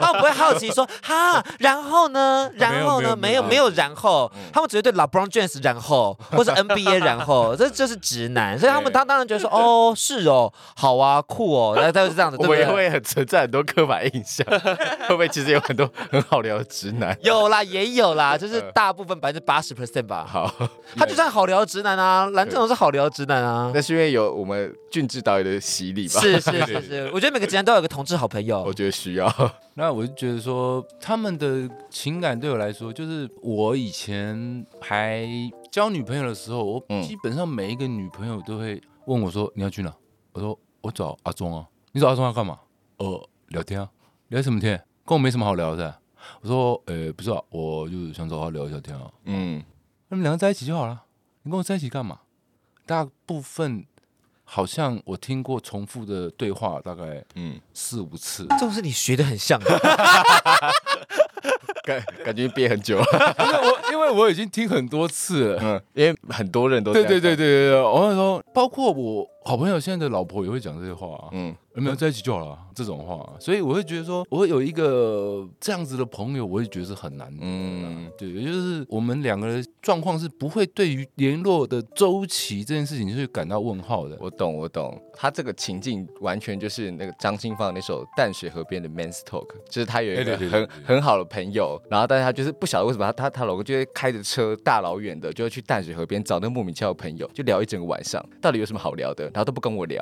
他们不会好奇说哈，然后呢，然后呢，没有没有然后，他们只会对 LeBron James 然后或者 NBA 然。然后这就是直男，所以他们他当然觉得说哦是哦好啊酷哦，那他就是这样子。对不对？我也会很存在很多刻板印象，会不会其实有很多很好聊的直男？有啦，也有啦，就是大部分百分之八十 percent 吧。好，他就算好聊的直男啊，蓝正龙是好聊的直男啊。那是因为有我们俊智导演的洗礼吧？是是是是，我觉得每个直男都有个同志好朋友。我觉得需要。那我就觉得说，他们的情感对我来说，就是我以前还交女朋友的时候，我基本上每一个女朋友都会问我说：“你要去哪？”我说：“我找阿忠啊。”你找阿忠要干嘛？呃，聊天啊。聊什么天？跟我没什么好聊的。我说，呃、欸，不是啊，我就是想找他聊一下天啊。嗯，那么两个在一起就好了。你跟我在一起干嘛？大部分好像我听过重复的对话，大概嗯四五次。这种是你学的很像。感感觉憋很久。了，因为我因为我已经听很多次了，嗯，因为很多人都对对对对对对，我跟你说，包括我好朋友现在的老婆也会讲这些话啊，嗯。有没有在一起就好了，这种话，所以我会觉得说，我有一个这样子的朋友，我也觉得是很难的。嗯，对，也就是我们两个人状况是不会对于联络的周期这件事情就是感到问号的。我懂，我懂，他这个情境完全就是那个张清芳那首《淡水河边的 Men's Talk》，就是他有一个很很好的朋友，然后但是他就是不晓得为什么他他他老公就会开着车大老远的就会去淡水河边找那个莫名其妙的朋友，就聊一整个晚上，到底有什么好聊的，然后都不跟我聊，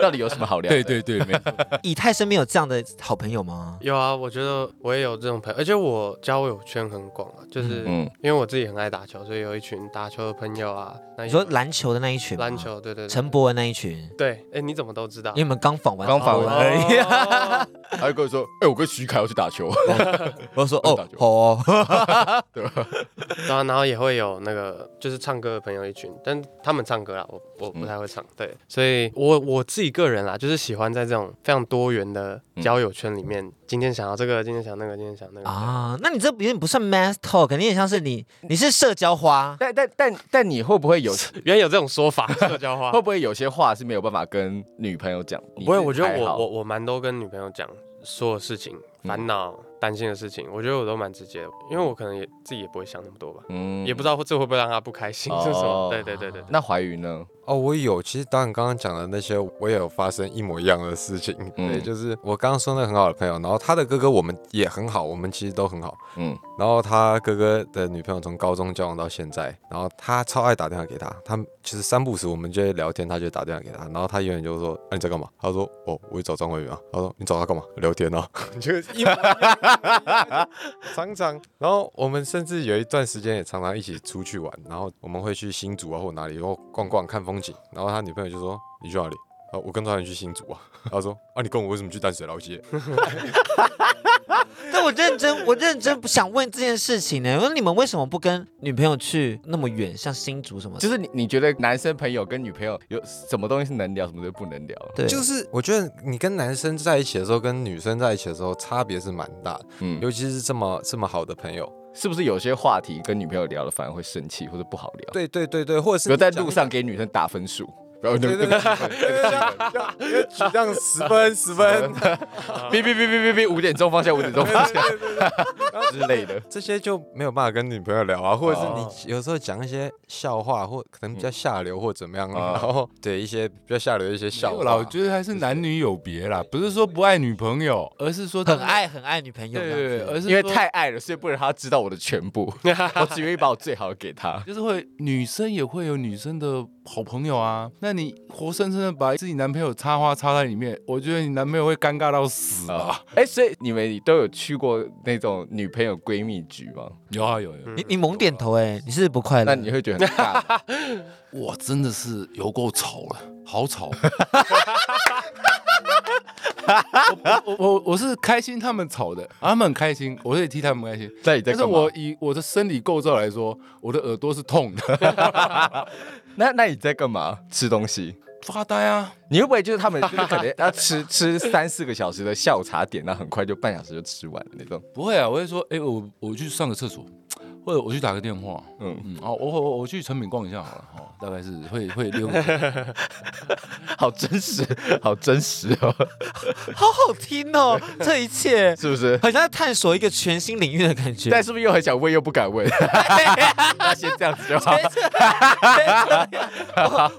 到底有。什么好聊？对对对，没错。以太身边有这样的好朋友吗？有啊，我觉得我也有这种朋友，而且我交友圈很广啊，就是嗯，因为我自己很爱打球，所以有一群打球的朋友啊。那你说篮球的那一群？篮球，对对对。陈博文那一群？对，哎，你怎么都知道？因为我们刚访完，刚访完而已。还有跟我说，哎，我跟徐凯要去打球。我说哦，好哦。对吧？然后然后也会有那个就是唱歌的朋友一群，但他们唱歌啊，我我不太会唱，对，所以我我自己个人。啦，就是喜欢在这种非常多元的交友圈里面，嗯、今天想要这个，今天想那个，今天想那个啊。那你这有点不算 mass talk，肯定也像是你，你是社交花。但但但但你会不会有 原来有这种说法？社交花 会不会有些话是没有办法跟女朋友讲？不会，我觉得我我我蛮多跟女朋友讲所有事情，烦恼。嗯担心的事情，我觉得我都蛮直接的，因为我可能也自己也不会想那么多吧，嗯，也不知道这会不会让他不开心，是什么？对对对对。那怀孕呢？哦，我有，其实当然刚刚讲的那些，我也有发生一模一样的事情，对，就是我刚刚说那个很好的朋友，然后他的哥哥我们也很好，我们其实都很好，嗯，然后他哥哥的女朋友从高中交往到现在，然后他超爱打电话给他，他其实三不时我们就会聊天，他就打电话给他，然后他永远就说，哎，你在干嘛？他说，哦，我去找张慧宇啊，他说，你找他干嘛？聊天啊，就一模一样。常常，然后我们甚至有一段时间也常常一起出去玩，然后我们会去新竹啊或哪里，然后逛逛看风景。然后他女朋友就说：“你去哪里？”啊，我跟他人去新竹啊。他说：“啊，你跟我为什么去淡水老街？” 但我认真，我认真不想问这件事情呢。我说你们为什么不跟女朋友去那么远，像新竹什么？就是你，你觉得男生朋友跟女朋友有什么东西是能聊，什么都不能聊？对，就是我觉得你跟男生在一起的时候，跟女生在一起的时候，差别是蛮大的。嗯，尤其是这么这么好的朋友，是不是有些话题跟女朋友聊了反而会生气或者不好聊？对对对对，或者是在路上给女生打分数。不要对对对，对，举这样十分十分，哔哔哔哔哔哔，五点钟方向，五点钟方向 之类的，这些就没有办法跟女朋友聊啊，或者是你有时候讲一些笑话，或可能比较下流或怎么样，然后对一些比较下流的一些笑话，我觉得还是男女有别啦，不是说不爱女朋友，而是说很爱很爱女朋友，对对，而是因为太爱了，所以不能让他知道我的全部，我只愿意把我最好的给他，就是会女生也会有女生的好朋友啊，那你活生生的把自己男朋友插花插在里面，我觉得你男朋友会尴尬到死啊！哎、欸，所以你们都有去过那种女朋友闺蜜局吗？有啊，有有。你你猛点头哎，你是不，是不快乐？那你会觉得很尬？我，真的是有够吵了，好吵！我我我我是开心他们吵的，他们很开心，我也替他们开心。在在但是我以我的生理构造来说，我的耳朵是痛的。那那你在干嘛？吃东西？发呆啊？你会不会就是他们 就是可能要吃吃三四个小时的下午茶点，那很快就半小时就吃完了那种？不会啊，我会说，哎、欸，我我去上个厕所。或者我去打个电话，嗯嗯，哦，我我我去成品逛一下好了，哈，大概是会会溜，好真实，好真实哦，好好听哦，这一切 是不是很像在探索一个全新领域的感觉？但是不是又很想问又不敢问？那先这样子就好。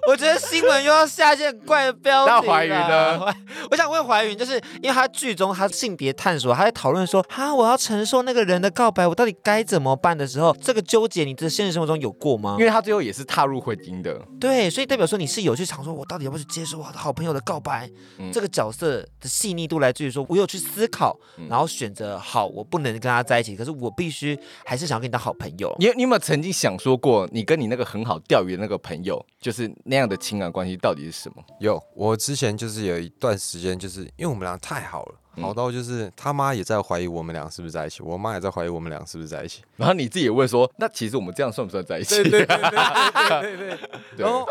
我觉得新闻又要下一件怪的标题了。那怀孕呢？我想问怀孕，就是因为他剧中他性别探索，他在讨论说，哈，我要承受那个人的告白，我到底该怎么办的时候，这个纠结你在现实生活中有过吗？因为他最后也是踏入婚姻的，对，所以代表说你是有去想说，我到底要不要去接受我的好朋友的告白？嗯、这个角色的细腻度来自于说，我有去思考，然后选择好，我不能跟他在一起，可是我必须还是想要跟你当好朋友。你你有没有曾经想说过，你跟你那个很好钓鱼的那个朋友，就是那样的情感关系到底是什么？有，我之前就是有一段时间，就是因为我们俩太好了。好到就是他妈也在怀疑我们俩是不是在一起，我妈也在怀疑我们俩是不是在一起。然后你自己也问说，那其实我们这样算不算在一起？对对对对对对对。然后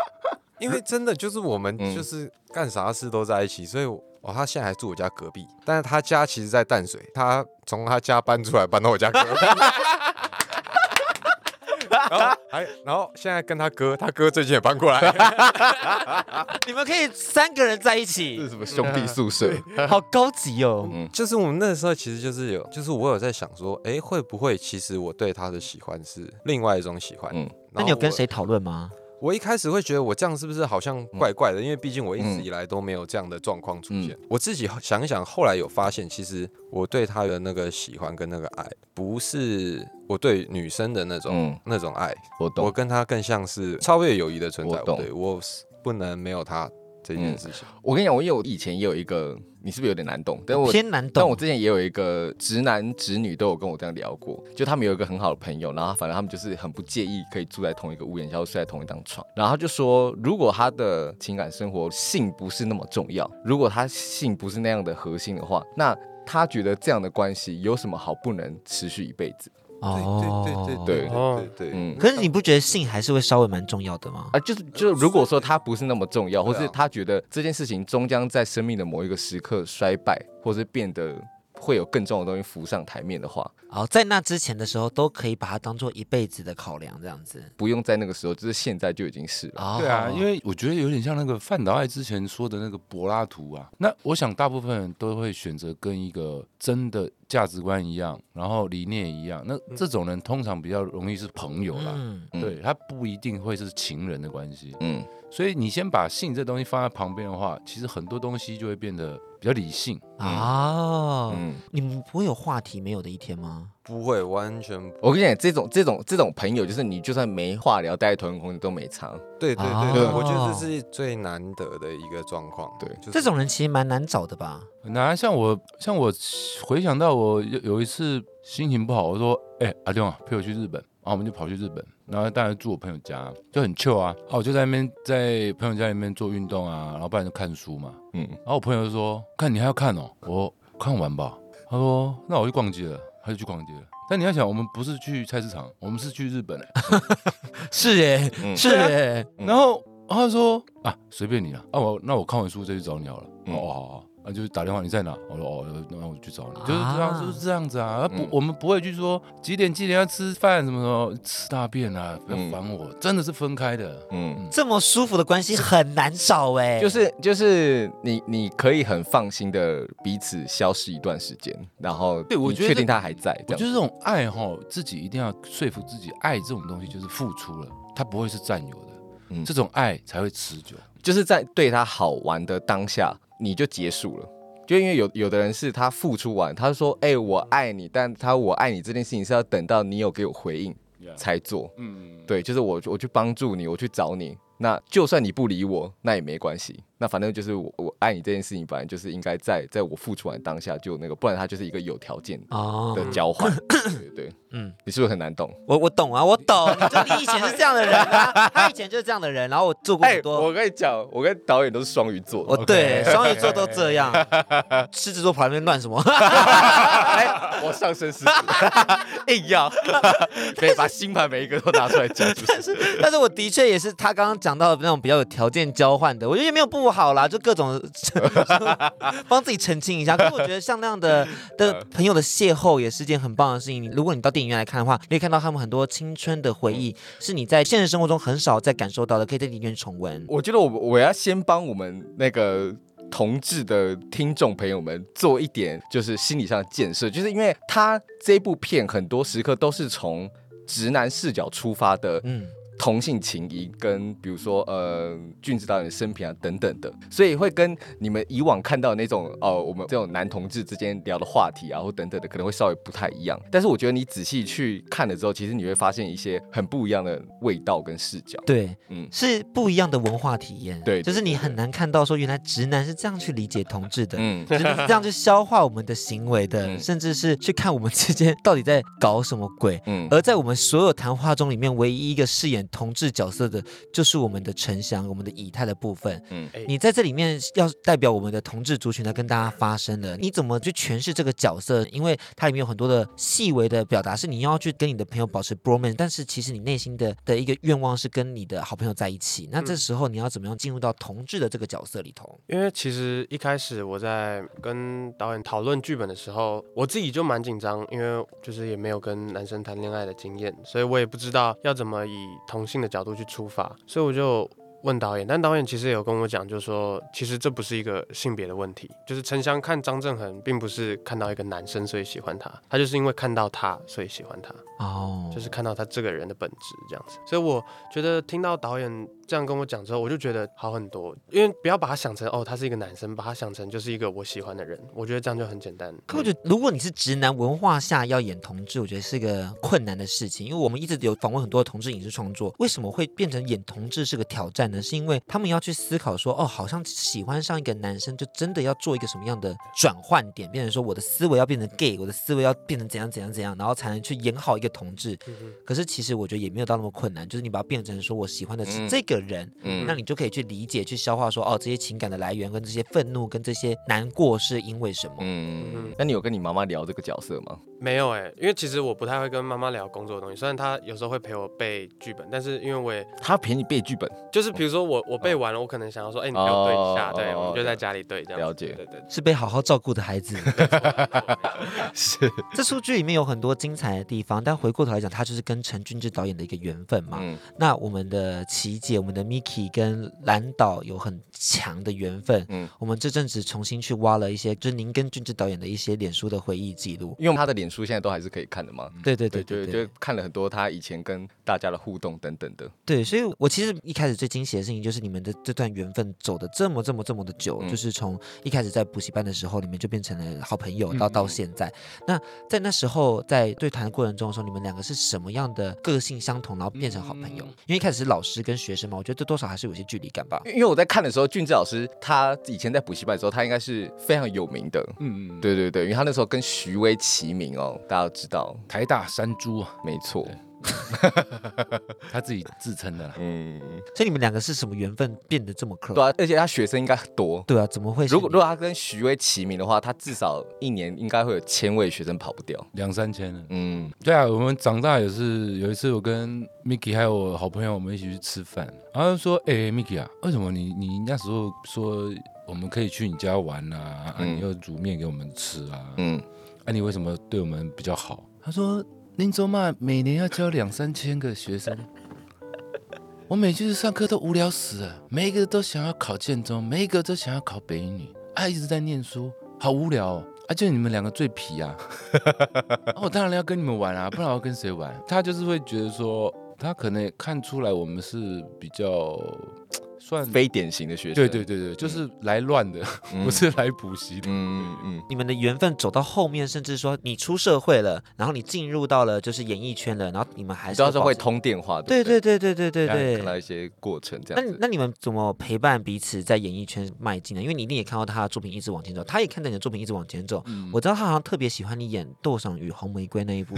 因为真的就是我们就是干啥事都在一起，所以哦，他现在还住我家隔壁，但是他家其实在淡水，他从他家搬出来搬到我家隔壁。然后还，然后现在跟他哥，他哥最近也搬过来，你们可以三个人在一起，是什么兄弟宿舍？好高级哦。嗯，就是我们那时候其实就是有，就是我有在想说，哎，会不会其实我对他的喜欢是另外一种喜欢？嗯，那你有跟谁讨论吗？我一开始会觉得我这样是不是好像怪怪的？因为毕竟我一直以来都没有这样的状况出现。我自己想一想，后来有发现，其实我对他的那个喜欢跟那个爱，不是我对女生的那种那种爱。我懂，我跟他更像是超越友谊的存在。我懂，对，我不能没有他。这件事情，我跟你讲，我因为我以前也有一个，你是不是有点难懂？但我偏难懂。但我之前也有一个直男直女都有跟我这样聊过，就他们有一个很好的朋友，然后反正他们就是很不介意可以住在同一个屋檐下，或睡在同一张床。然后他就说，如果他的情感生活性不是那么重要，如果他性不是那样的核心的话，那他觉得这样的关系有什么好不能持续一辈子？哦，对对对对对对对，嗯。可是你不觉得性还是会稍微蛮重要的吗？啊，就是就是如果说他不是那么重要，或是他觉得这件事情终将在生命的某一个时刻衰败，或是变得。会有更重要的东西浮上台面的话，好，在那之前的时候都可以把它当做一辈子的考量，这样子不用在那个时候，就是现在就已经是了。哦、对啊，因为我觉得有点像那个范岛爱之前说的那个柏拉图啊。那我想大部分人都会选择跟一个真的价值观一样，然后理念一样。那这种人通常比较容易是朋友啦，嗯、对他不一定会是情人的关系。嗯，所以你先把性这东西放在旁边的话，其实很多东西就会变得。比较理性啊，嗯，你们不会有话题没有的一天吗？不会，完全不。我跟你讲，这种这种这种朋友，就是你就算没话聊，待在同一个空间都没差。对对对对，我觉得这是最难得的一个状况。对，就这种人其实蛮难找的吧？很难。像我，像我回想到我有有一次心情不好，我说：“哎，阿亮啊，陪我去日本。”然后我们就跑去日本。然后当然住我朋友家，就很 chill 啊。哦，我就在那边在朋友家里面做运动啊，然后不然就看书嘛。嗯，然后我朋友就说：“看你还要看哦？”我看完吧。他说：“那我去逛街了。”他就去逛街了。但你要想，我们不是去菜市场，我们是去日本。是耶，是耶。然后他说：“啊，随便你了。啊，我那我看完书再去找你好了。”哦，好好。啊，就是打电话，你在哪？我说哦，那我去找你，就是这样，就是这样子啊。不，我们不会去说几点几点要吃饭，什么什么吃大便啊，不要烦我，真的是分开的。嗯，这么舒服的关系很难找哎。就是就是你你可以很放心的彼此消失一段时间，然后对我确定他还在。我觉得这种爱哈，自己一定要说服自己，爱这种东西就是付出了，它不会是占有的。嗯，这种爱才会持久，就是在对他好玩的当下。你就结束了，就因为有有的人是他付出完，他说：“哎、欸，我爱你。”但他我爱你这件事情是要等到你有给我回应才做。嗯，对，就是我我去帮助你，我去找你。那就算你不理我，那也没关系。那反正就是我我爱你这件事情，本来就是应该在在我付出完当下就那个，不然它就是一个有条件的交换。对对对，嗯，你是不是很难懂？我我懂啊，我懂。就你以前是这样的人啊，他以前就是这样的人，然后我做过很多。我跟你讲，我跟导演都是双鱼座。哦，对，双鱼座都这样。狮子座旁边乱什么？哎我上升狮子，硬要，可以把星盘每一个都拿出来讲。但是，但是我的确也是他刚刚讲到的那种比较有条件交换的，我觉得也没有不好啦，就各种 帮自己澄清一下。可是我觉得像那样的 的朋友的邂逅也是件很棒的事情。如果你到电影院来看的话，你可以看到他们很多青春的回忆，是你在现实生活中很少再感受到的，可以在电影院重温。我觉得我我要先帮我们那个同志的听众朋友们做一点就是心理上的建设，就是因为他这部片很多时刻都是从直男视角出发的，嗯。同性情谊跟比如说呃俊子导演的生平啊等等的，所以会跟你们以往看到那种哦、呃、我们这种男同志之间聊的话题啊或等等的可能会稍微不太一样。但是我觉得你仔细去看了之后，其实你会发现一些很不一样的味道跟视角。对，嗯，是不一样的文化体验。对，就是你很难看到说原来直男是这样去理解同志的，嗯，直男是这样去消化我们的行为的，嗯、甚至是去看我们之间到底在搞什么鬼。嗯，而在我们所有谈话中里面，唯一一个饰演。同志角色的，就是我们的陈翔，我们的以太的部分。嗯，你在这里面要代表我们的同志族群来跟大家发声的，你怎么去诠释这个角色？因为它里面有很多的细微的表达，是你要去跟你的朋友保持 bromance，但是其实你内心的的一个愿望是跟你的好朋友在一起。那这时候你要怎么样进入到同志的这个角色里头？因为其实一开始我在跟导演讨论剧本的时候，我自己就蛮紧张，因为就是也没有跟男生谈恋爱的经验，所以我也不知道要怎么以同性的角度去出发，所以我就。问导演，但导演其实有跟我讲，就说，其实这不是一个性别的问题，就是陈翔看张振恒，并不是看到一个男生所以喜欢他，他就是因为看到他所以喜欢他，哦，oh. 就是看到他这个人的本质这样子。所以我觉得听到导演这样跟我讲之后，我就觉得好很多，因为不要把他想成哦，他是一个男生，把他想成就是一个我喜欢的人，我觉得这样就很简单。可我觉得，如果你是直男文化下要演同志，我觉得是一个困难的事情，因为我们一直有访问很多的同志影视创作，为什么会变成演同志是个挑战呢？是因为他们要去思考说，哦，好像喜欢上一个男生，就真的要做一个什么样的转换点，变成说我的思维要变成 gay，我的思维要变成怎样怎样怎样，然后才能去演好一个同志。嗯、可是其实我觉得也没有到那么困难，就是你把它变成说我喜欢的是这个人，嗯，那你就可以去理解、去消化说，哦，这些情感的来源跟这些愤怒跟这些难过是因为什么？嗯，嗯，那你有跟你妈妈聊这个角色吗？没有哎、欸，因为其实我不太会跟妈妈聊工作的东西，虽然她有时候会陪我背剧本，但是因为我也她陪你背剧本，就是比如说我我背完了，我可能想要说，哎、欸，你陪我对一下，对，我们就在家里对这样。了解，对，对对，是被好好照顾的孩子。是，这出剧里面有很多精彩的地方，但回过头来讲，他就是跟陈俊志导演的一个缘分嘛。嗯、那我们的琪姐，我们的 Miki 跟蓝导有很强的缘分。嗯，我们这阵子重新去挖了一些，就是您跟俊志导演的一些脸书的回忆记录，因为他的脸书现在都还是可以看的嘛。对对对对，就看了很多他以前跟大家的互动等等的。对，所以我其实一开始最惊喜的事情就是你们的这段缘分走的这么这么这么的久，嗯、就是从一开始在补习班的时候，你们就变成了好朋友，到到现在。嗯、那在那时候在对谈的过程中的时候，你们两个是什么样的个性相同，然后变成好朋友？嗯、因为一开始是老师跟学生嘛，我觉得这多少还是有些距离感吧。因为我在看的时候，俊志老师他以前在补习班的时候，他应该是非常有名的。嗯嗯，对对对，因为他那时候跟徐威齐名哦，大家都知道台大山猪啊，没错。他自己自称的，嗯，所以你们两个是什么缘分变得这么 close？对啊，而且他学生应该很多，对啊，怎么会？如果如果他跟徐威齐名的话，他至少一年应该会有千位学生跑不掉，两三千。嗯，对啊，我们长大也是有一次，我跟 Miki 还有我好朋友，我们一起去吃饭，然后就说：“哎，Miki 啊，为什么你你那时候说我们可以去你家玩啊？嗯、啊，你要煮面给我们吃啊？嗯，啊，你为什么对我们比较好？”他说。林州嘛，每年要教两三千个学生，我每次上课都无聊死了，每一个都想要考建中，每一个都想要考北一女，啊，一直在念书，好无聊哦，啊，就你们两个最皮啊，啊，我当然要跟你们玩啊，不然我要跟谁玩？他就是会觉得说，他可能也看出来我们是比较。算非典型的学生，对对对对，就是来乱的，嗯、不是来补习的。嗯嗯，你们的缘分走到后面，甚至说你出社会了，然后你进入到了就是演艺圈了，然后你们还是主要是会通电话的。对对对对对对对，看到一些过程这样。那那你们怎么陪伴彼此在演艺圈迈进呢？因为你一定也看到他的作品一直往前走，他也看到你的作品一直往前走。嗯、我知道他好像特别喜欢你演《斗赏与红玫瑰》那一部，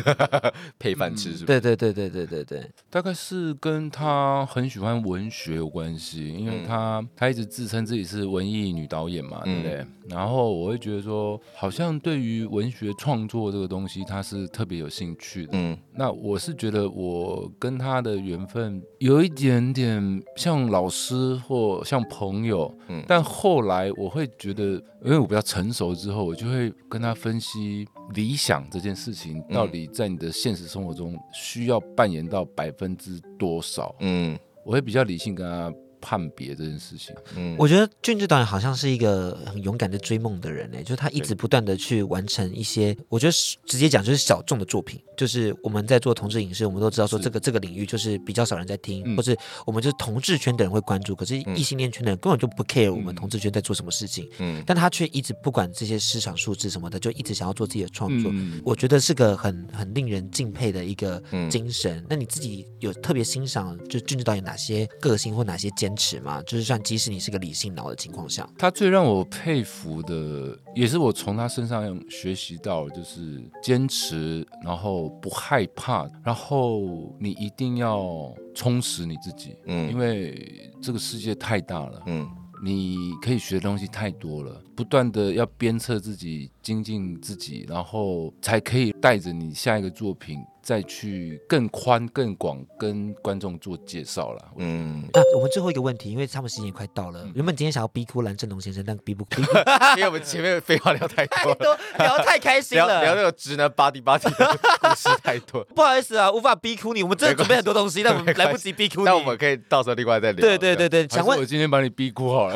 配饭吃是不是？对对对对对对对，大概是跟他很喜欢文学有关系。因为他他一直自称自己是文艺女导演嘛，对不对？嗯、然后我会觉得说，好像对于文学创作这个东西，她是特别有兴趣的。嗯，那我是觉得我跟她的缘分有一点点像老师或像朋友。嗯，但后来我会觉得，因为我比较成熟之后，我就会跟她分析理想这件事情到底在你的现实生活中需要扮演到百分之多少。嗯，我会比较理性跟他。判别这件事情，嗯，我觉得俊志导演好像是一个很勇敢的追梦的人呢，就是他一直不断的去完成一些，我觉得直接讲就是小众的作品，就是我们在做同志影视，我们都知道说这个这个领域就是比较少人在听，嗯、或是我们就是同志圈的人会关注，可是异性恋圈的人根本就不 care 我们同志圈在做什么事情，嗯，但他却一直不管这些市场数字什么的，就一直想要做自己的创作，嗯、我觉得是个很很令人敬佩的一个精神。嗯、那你自己有特别欣赏就俊志导演哪些个性或哪些坚坚持嘛？就是像即使你是个理性脑的情况下，他最让我佩服的，也是我从他身上学习到，就是坚持，然后不害怕，然后你一定要充实你自己，嗯，因为这个世界太大了，嗯，你可以学的东西太多了，不断的要鞭策自己，精进自己，然后才可以带着你下一个作品。再去更宽更广跟观众做介绍了。嗯，那我们最后一个问题，因为他们时间也快到了，原本今天想要逼哭蓝正龙先生，但逼不哭，因为我们前面废话聊太多，太多聊太开心了，聊，聊那个直男巴蒂巴蒂的故事太多。不好意思啊，无法逼哭你，我们真的准备很多东西，但我们来不及逼哭你。那我们可以到时候另外再聊。对对对对，想问我今天把你逼哭好了，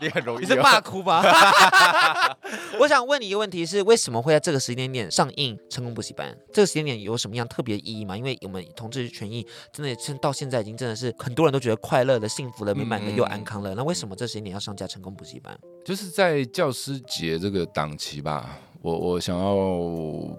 你很容易，你是骂哭吧？我想问你一个问题是，为什么会在这个时间点上映《成功补习班》？这个时间点有什么样特别意义吗？因为我们同志权益真的现到现在已经真的是很多人都觉得快乐的、幸福的、美满的又安康了。那为什么这时间点要上架《成功补习班》？就是在教师节这个档期吧。我我想要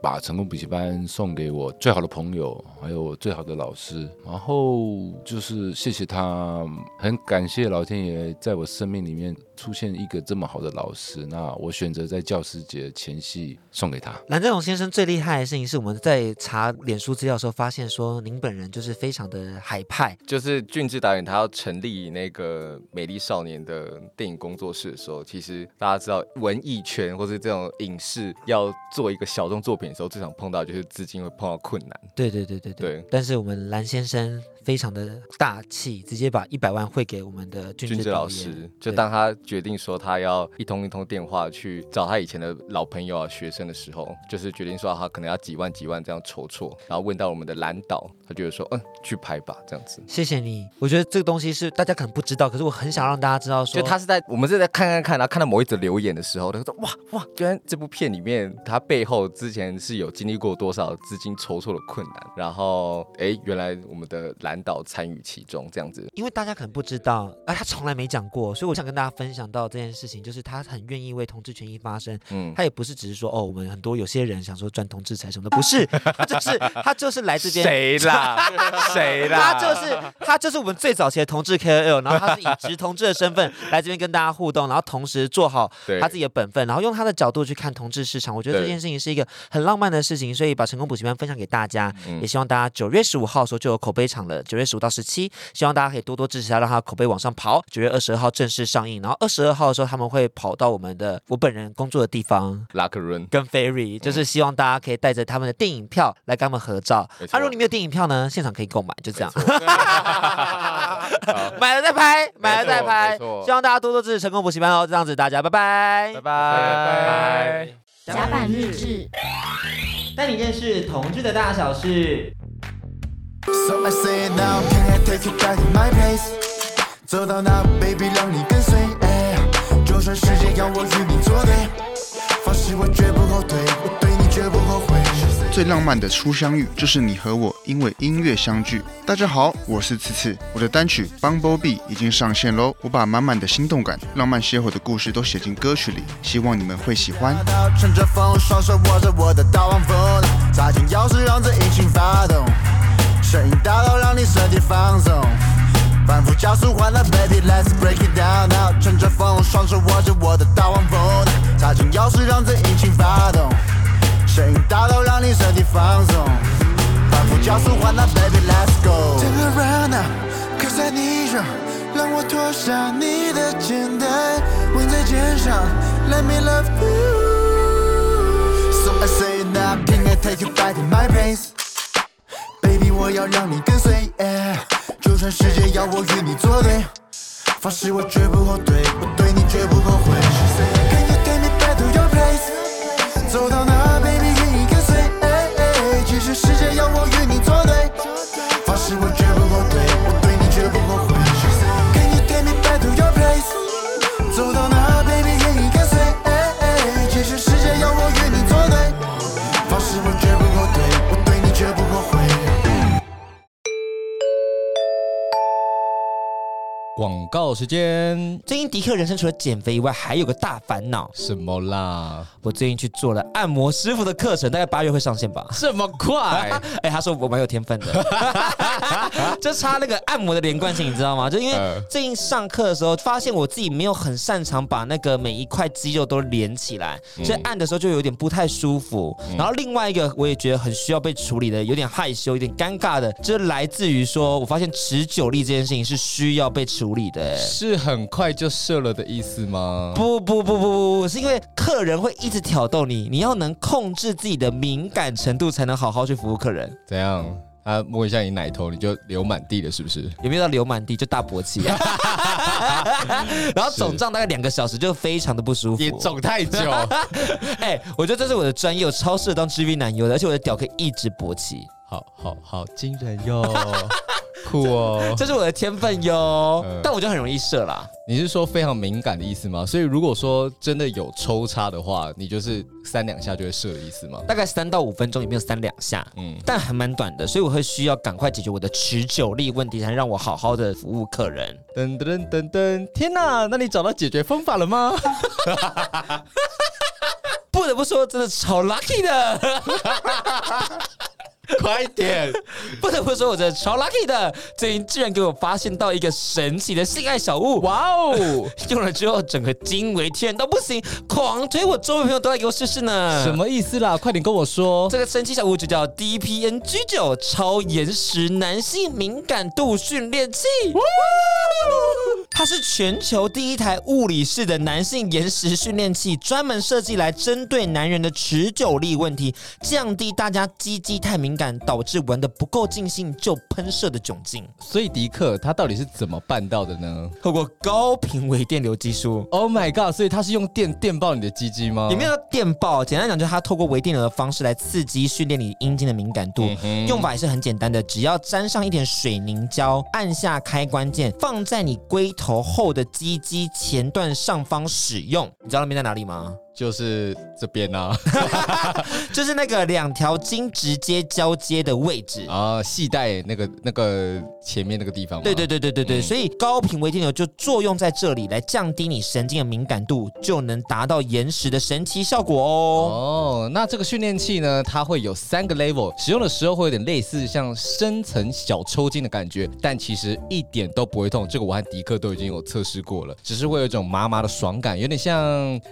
把成功补习班送给我最好的朋友，还有我最好的老师，然后就是谢谢他，很感谢老天爷在我生命里面出现一个这么好的老师。那我选择在教师节前夕送给他。蓝正龙先生最厉害的事情是，我们在查脸书资料的时候发现，说您本人就是非常的海派。就是俊志导演他要成立那个美丽少年的电影工作室的时候，其实大家知道文艺圈或是这种影视。要做一个小众作品的时候，最常碰到就是资金会碰到困难。对对对对对。对，但是我们蓝先生。非常的大气，直接把一百万汇给我们的俊志老师。就当他决定说他要一通一通电话去找他以前的老朋友啊、学生的时候，就是决定说他可能要几万几万这样筹措，然后问到我们的蓝导，他觉得说嗯，去拍吧这样子。谢谢你，我觉得这个东西是大家可能不知道，可是我很想让大家知道说，就他是在我们是在看看看，然后看到某一则留言的时候，他说哇哇，居然这部片里面他背后之前是有经历过多少资金筹措的困难，然后哎，原来我们的蓝。蓝导参与其中这样子，因为大家可能不知道，啊，他从来没讲过，所以我想跟大家分享到这件事情，就是他很愿意为同志权益发声。嗯，他也不是只是说哦，我们很多有些人想说赚同志财什么的，不是，他就是他就是来这边谁啦？谁啦，他就是他就是我们最早期的同志 KOL，然后他是以 直同志的身份来这边跟大家互动，然后同时做好他自己的本分，然后用他的角度去看同志市场。我觉得这件事情是一个很浪漫的事情，所以把成功补习班分享给大家，也希望大家九月十五号的时候就有口碑场了。九月十五到十七，希望大家可以多多支持他，让他口碑往上跑。九月二十二号正式上映，然后二十二号的时候他们会跑到我们的我本人工作的地方拉克润跟 Ferry，就是希望大家可以带着他们的电影票来跟他们合照。啊，如果你没有电影票呢，现场可以购买，就这样。买了再拍，买了再拍。希望大家多多支持成功补习班哦，这样子大家拜拜拜拜拜拜。甲板日志，带你认识同志的大小事。So I say it now, can I take you back in my place？走到哪，baby，让你跟随。就算世界要我与你作对，发誓我绝不后退，我对你绝不后悔。最浪漫的初相遇，就是你和我因为音乐相聚。大家好，我是刺刺，我的单曲《Bumblebee》已经上线喽。我把满满的心动感、浪漫邂逅的故事都写进歌曲里，希望你们会喜欢。乘着风，双手握着我的大黄蜂，插进钥匙，让这引擎发动。声音大到让你身体放松，反复加速换了 Baby，Let's break it down now。乘着风，双手握着我的大黄蜂，插进钥匙让这引擎发动。声音大到让你身体放松，反复加速换了 Baby，Let's go。Turn around now，cause I need you，让我脱下你的肩带，吻在肩上，Let me love you。So I say now，can I take you back to my place？Baby，我要让你跟随，yeah，就算世界要我与你作对，发誓我绝不后退，我对你绝不后悔。Can you take me back to your place？告时间。最近迪克人生除了减肥以外，还有个大烦恼。什么啦？我最近去做了按摩师傅的课程，大概八月会上线吧。这么快？哎，他说我蛮有天分的。就差那个按摩的连贯性，你知道吗？就因为最近上课的时候，发现我自己没有很擅长把那个每一块肌肉都连起来，所以按的时候就有点不太舒服。然后另外一个我也觉得很需要被处理的，有点害羞、有点尴尬的，就是来自于说我发现持久力这件事情是需要被处理的。是很快就射了的意思吗？不不不不不，是因为客人会一直挑逗你，你要能控制自己的敏感程度，才能好好去服务客人。怎样？他摸一下你奶头，你就流满地了，是不是？有没有到流满地就大勃起啊？然后肿胀大概两个小时，就非常的不舒服。也肿太久。哎、欸，我觉得这是我的专业，我超适合当 GV 男优的，而且我的屌可以一直勃起。好好好，惊人哟！酷哦，这是我的天分哟。嗯、但我就很容易射啦。你是说非常敏感的意思吗？所以如果说真的有抽插的话，你就是三两下就会射的意思吗？大概三到五分钟，里面有三两下，嗯，但还蛮短的，所以我会需要赶快解决我的持久力问题，才能让我好好的服务客人。噔噔噔噔，天哪，那你找到解决方法了吗？不得不说，真的超 lucky 的。快点！不得不说，我这超 lucky 的，最近居然给我发现到一个神奇的性爱小物，哇哦！用了之后，整个惊为天人都不行，狂推我周围朋友都来给我试试呢。什么意思啦？快点跟我说。这个神奇小物就叫 DPNG 九超延时男性敏感度训练器。它是全球第一台物理式的男性延时训练器，专门设计来针对男人的持久力问题，降低大家鸡鸡太敏感导致玩的不够尽兴就喷射的窘境。所以迪克他到底是怎么办到的呢？透过高频微电流技术。Oh my god！所以他是用电电爆你的鸡鸡吗？也没有电爆，简单讲就是他透过微电流的方式来刺激训练你阴茎的敏感度。嗯、用法也是很简单的，只要沾上一点水凝胶，按下开关键，放在你龟头头后的鸡鸡前段上方使用。你知道那边在哪里吗？就是这边啊，就是那个两条筋直接交接的位置啊，系带那个那个前面那个地方。对对对对对对，嗯、所以高频微电流就作用在这里，来降低你神经的敏感度，就能达到延时的神奇效果哦。哦，那这个训练器呢，它会有三个 level，使用的时候会有点类似像深层小抽筋的感觉，但其实一点都不会痛。这个我和迪克都已经有测试过了，只是会有一种麻麻的爽感，有点像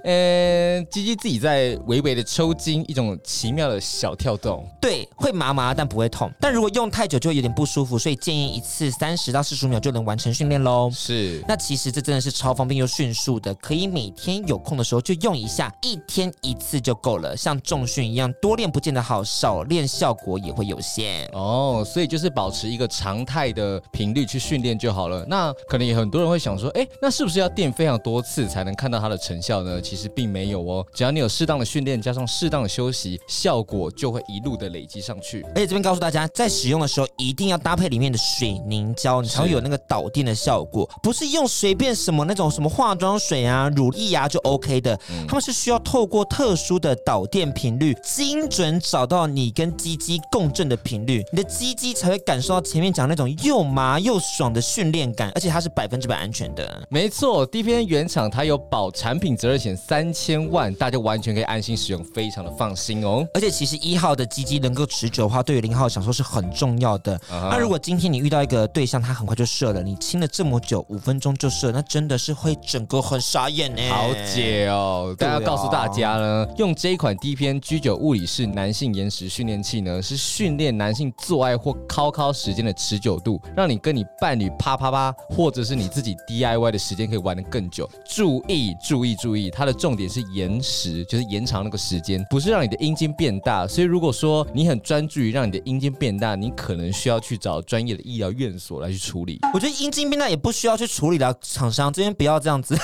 呃。鸡鸡自己在微微的抽筋，一种奇妙的小跳动。对，会麻麻，但不会痛。但如果用太久，就会有点不舒服，所以建议一次三十到四十五秒就能完成训练喽。是，那其实这真的是超方便又迅速的，可以每天有空的时候就用一下，一天一次就够了。像重训一样，多练不见得好，少练效果也会有限。哦，所以就是保持一个常态的频率去训练就好了。那可能也很多人会想说，哎，那是不是要垫非常多次才能看到它的成效呢？其实并没有。哦，只要你有适当的训练，加上适当的休息，效果就会一路的累积上去。而且这边告诉大家，在使用的时候一定要搭配里面的水凝胶，你才会有那个导电的效果，不是用随便什么那种什么化妆水啊、乳液啊就 OK 的。嗯、他们是需要透过特殊的导电频率，精准找到你跟鸡鸡共振的频率，你的鸡鸡才会感受到前面讲那种又麻又爽的训练感，而且它是百分之百安全的。没错，DPN 原厂它有保产品责任险三千万，大家完全可以安心使用，非常的放心哦。而且其实一号的鸡鸡能够持久的话，对于零号享受是很重要的。Uh huh. 那如果今天你遇到一个对象，他很快就射了，你亲了这么久，五分钟就射，那真的是会整个很傻眼呢。好解哦，大家告诉大家呢，哦、用这一款 DPN G9 物理式男性延时训练器呢，是训练男性做爱或敲敲时间的持久度，让你跟你伴侣啪啪啪，或者是你自己 DIY 的时间可以玩得更久。注意注意注意，它的重点是延延时，就是延长那个时间，不是让你的阴茎变大。所以如果说你很专注于让你的阴茎变大，你可能需要去找专业的医疗院所来去处理。我觉得阴茎变大也不需要去处理了，厂商这边不要这样子，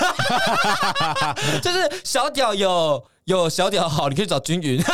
就是小屌有。有小屌好，你可以找均匀。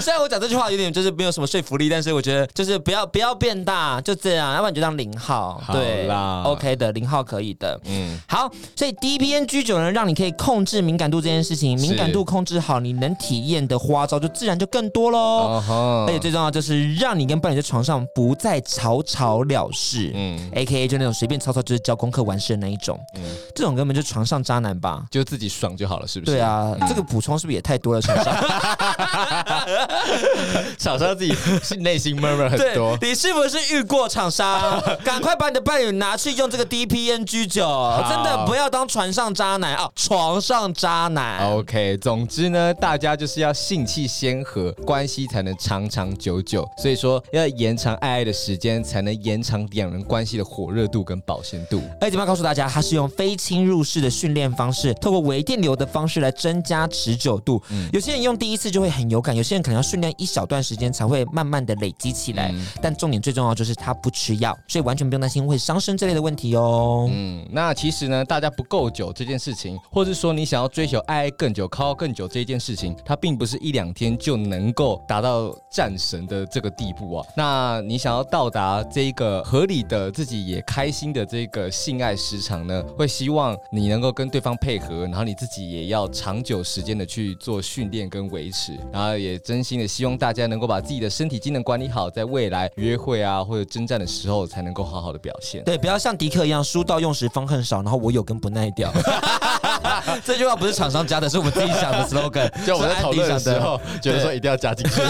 虽然我讲这句话有点就是没有什么说服力，但是我觉得就是不要不要变大，就这样，要不然你就当零号。对啦，OK 的，零号可以的。嗯，好，所以 DPN G9 呢，让你可以控制敏感度这件事情，敏感度控制好，你能体验的花招就自然就更多喽。Uh 而且最重要就是让你跟伴侣在床上不再草草了事。嗯，AKA 就那种随便草草就是交功课完事的那一种。嗯，这种根本就床上渣男吧，就自己爽就。好了，是不是？对啊，这个补充是不是也太多了？厂商，厂商自己内心 murmur 很多。你是不是遇过厂商？赶快把你的伴侣拿去用这个 DPNG 九，真的不要当船上渣男啊，床上渣男。OK，总之呢，大家就是要性气先和，关系才能长长久久。所以说，要延长爱爱的时间，才能延长两人关系的火热度跟保鲜度。哎，这边告诉大家，它是用非侵入式的训练方式，透过微电流的方式来增加持久度。嗯，有些人用第一次就会很有感，有些人可能要训练一小段时间才会慢慢的累积起来。嗯，但重点最重要就是他不吃药，所以完全不用担心会伤身这类的问题哦。嗯，那其实呢，大家不够久这件事情，或是说你想要追求爱爱更久、靠更久这一件事情，它并不是一两天就能够达到战神的这个地步啊。那你想要到达这一个合理的、自己也开心的这个性爱时长呢，会希望你能够跟对方配合，然后你自己也要长久时间的去做训练跟维持，然后也真心的希望大家能够把自己的身体机能管理好，在未来约会啊或者征战的时候才能够好好的表现。对，不要像迪克一样，书到用时方恨少，然后我有跟不耐掉。这句话不是厂商加的，是我们自己想的 slogan。就我们在讨论的时候，觉得说一定要加进去，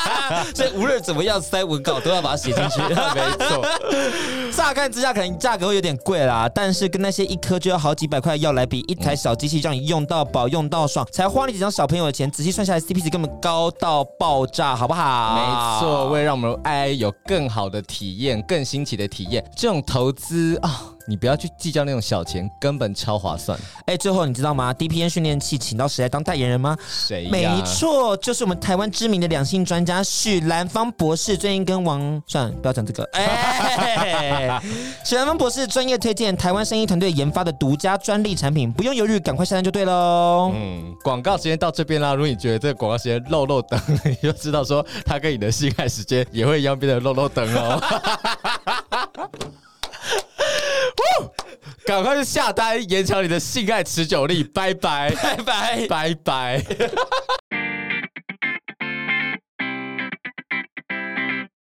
所以无论怎么样塞文稿都要把它写进去。没错，乍看之下可能价格会有点贵啦，但是跟那些一颗就要好几百块的药来比，一台小机器让你用到饱、用到爽，才花你几张小朋友的钱，仔细算下来，CP 值根本高到爆炸，好不好？没错，为了让我们爱爱有更好的体验、更新奇的体验，这种投资啊。你不要去计较那种小钱，根本超划算。哎，最后你知道吗？DPN 训练器请到谁来当代言人吗？谁呀？没错，就是我们台湾知名的两性专家许兰芳博士。最近跟王算了，不要讲这个。哎，许兰芳博士专业推荐台湾生医团队研发的独家专利产品，不用犹豫，赶快下单就对喽。嗯，广告时间到这边啦。如果你觉得这个广告时间漏漏等，你就知道说 他跟你的性爱时间也会一样变得漏漏等哦。赶快去下单，延长你的性爱持久力！拜拜，拜拜，拜拜。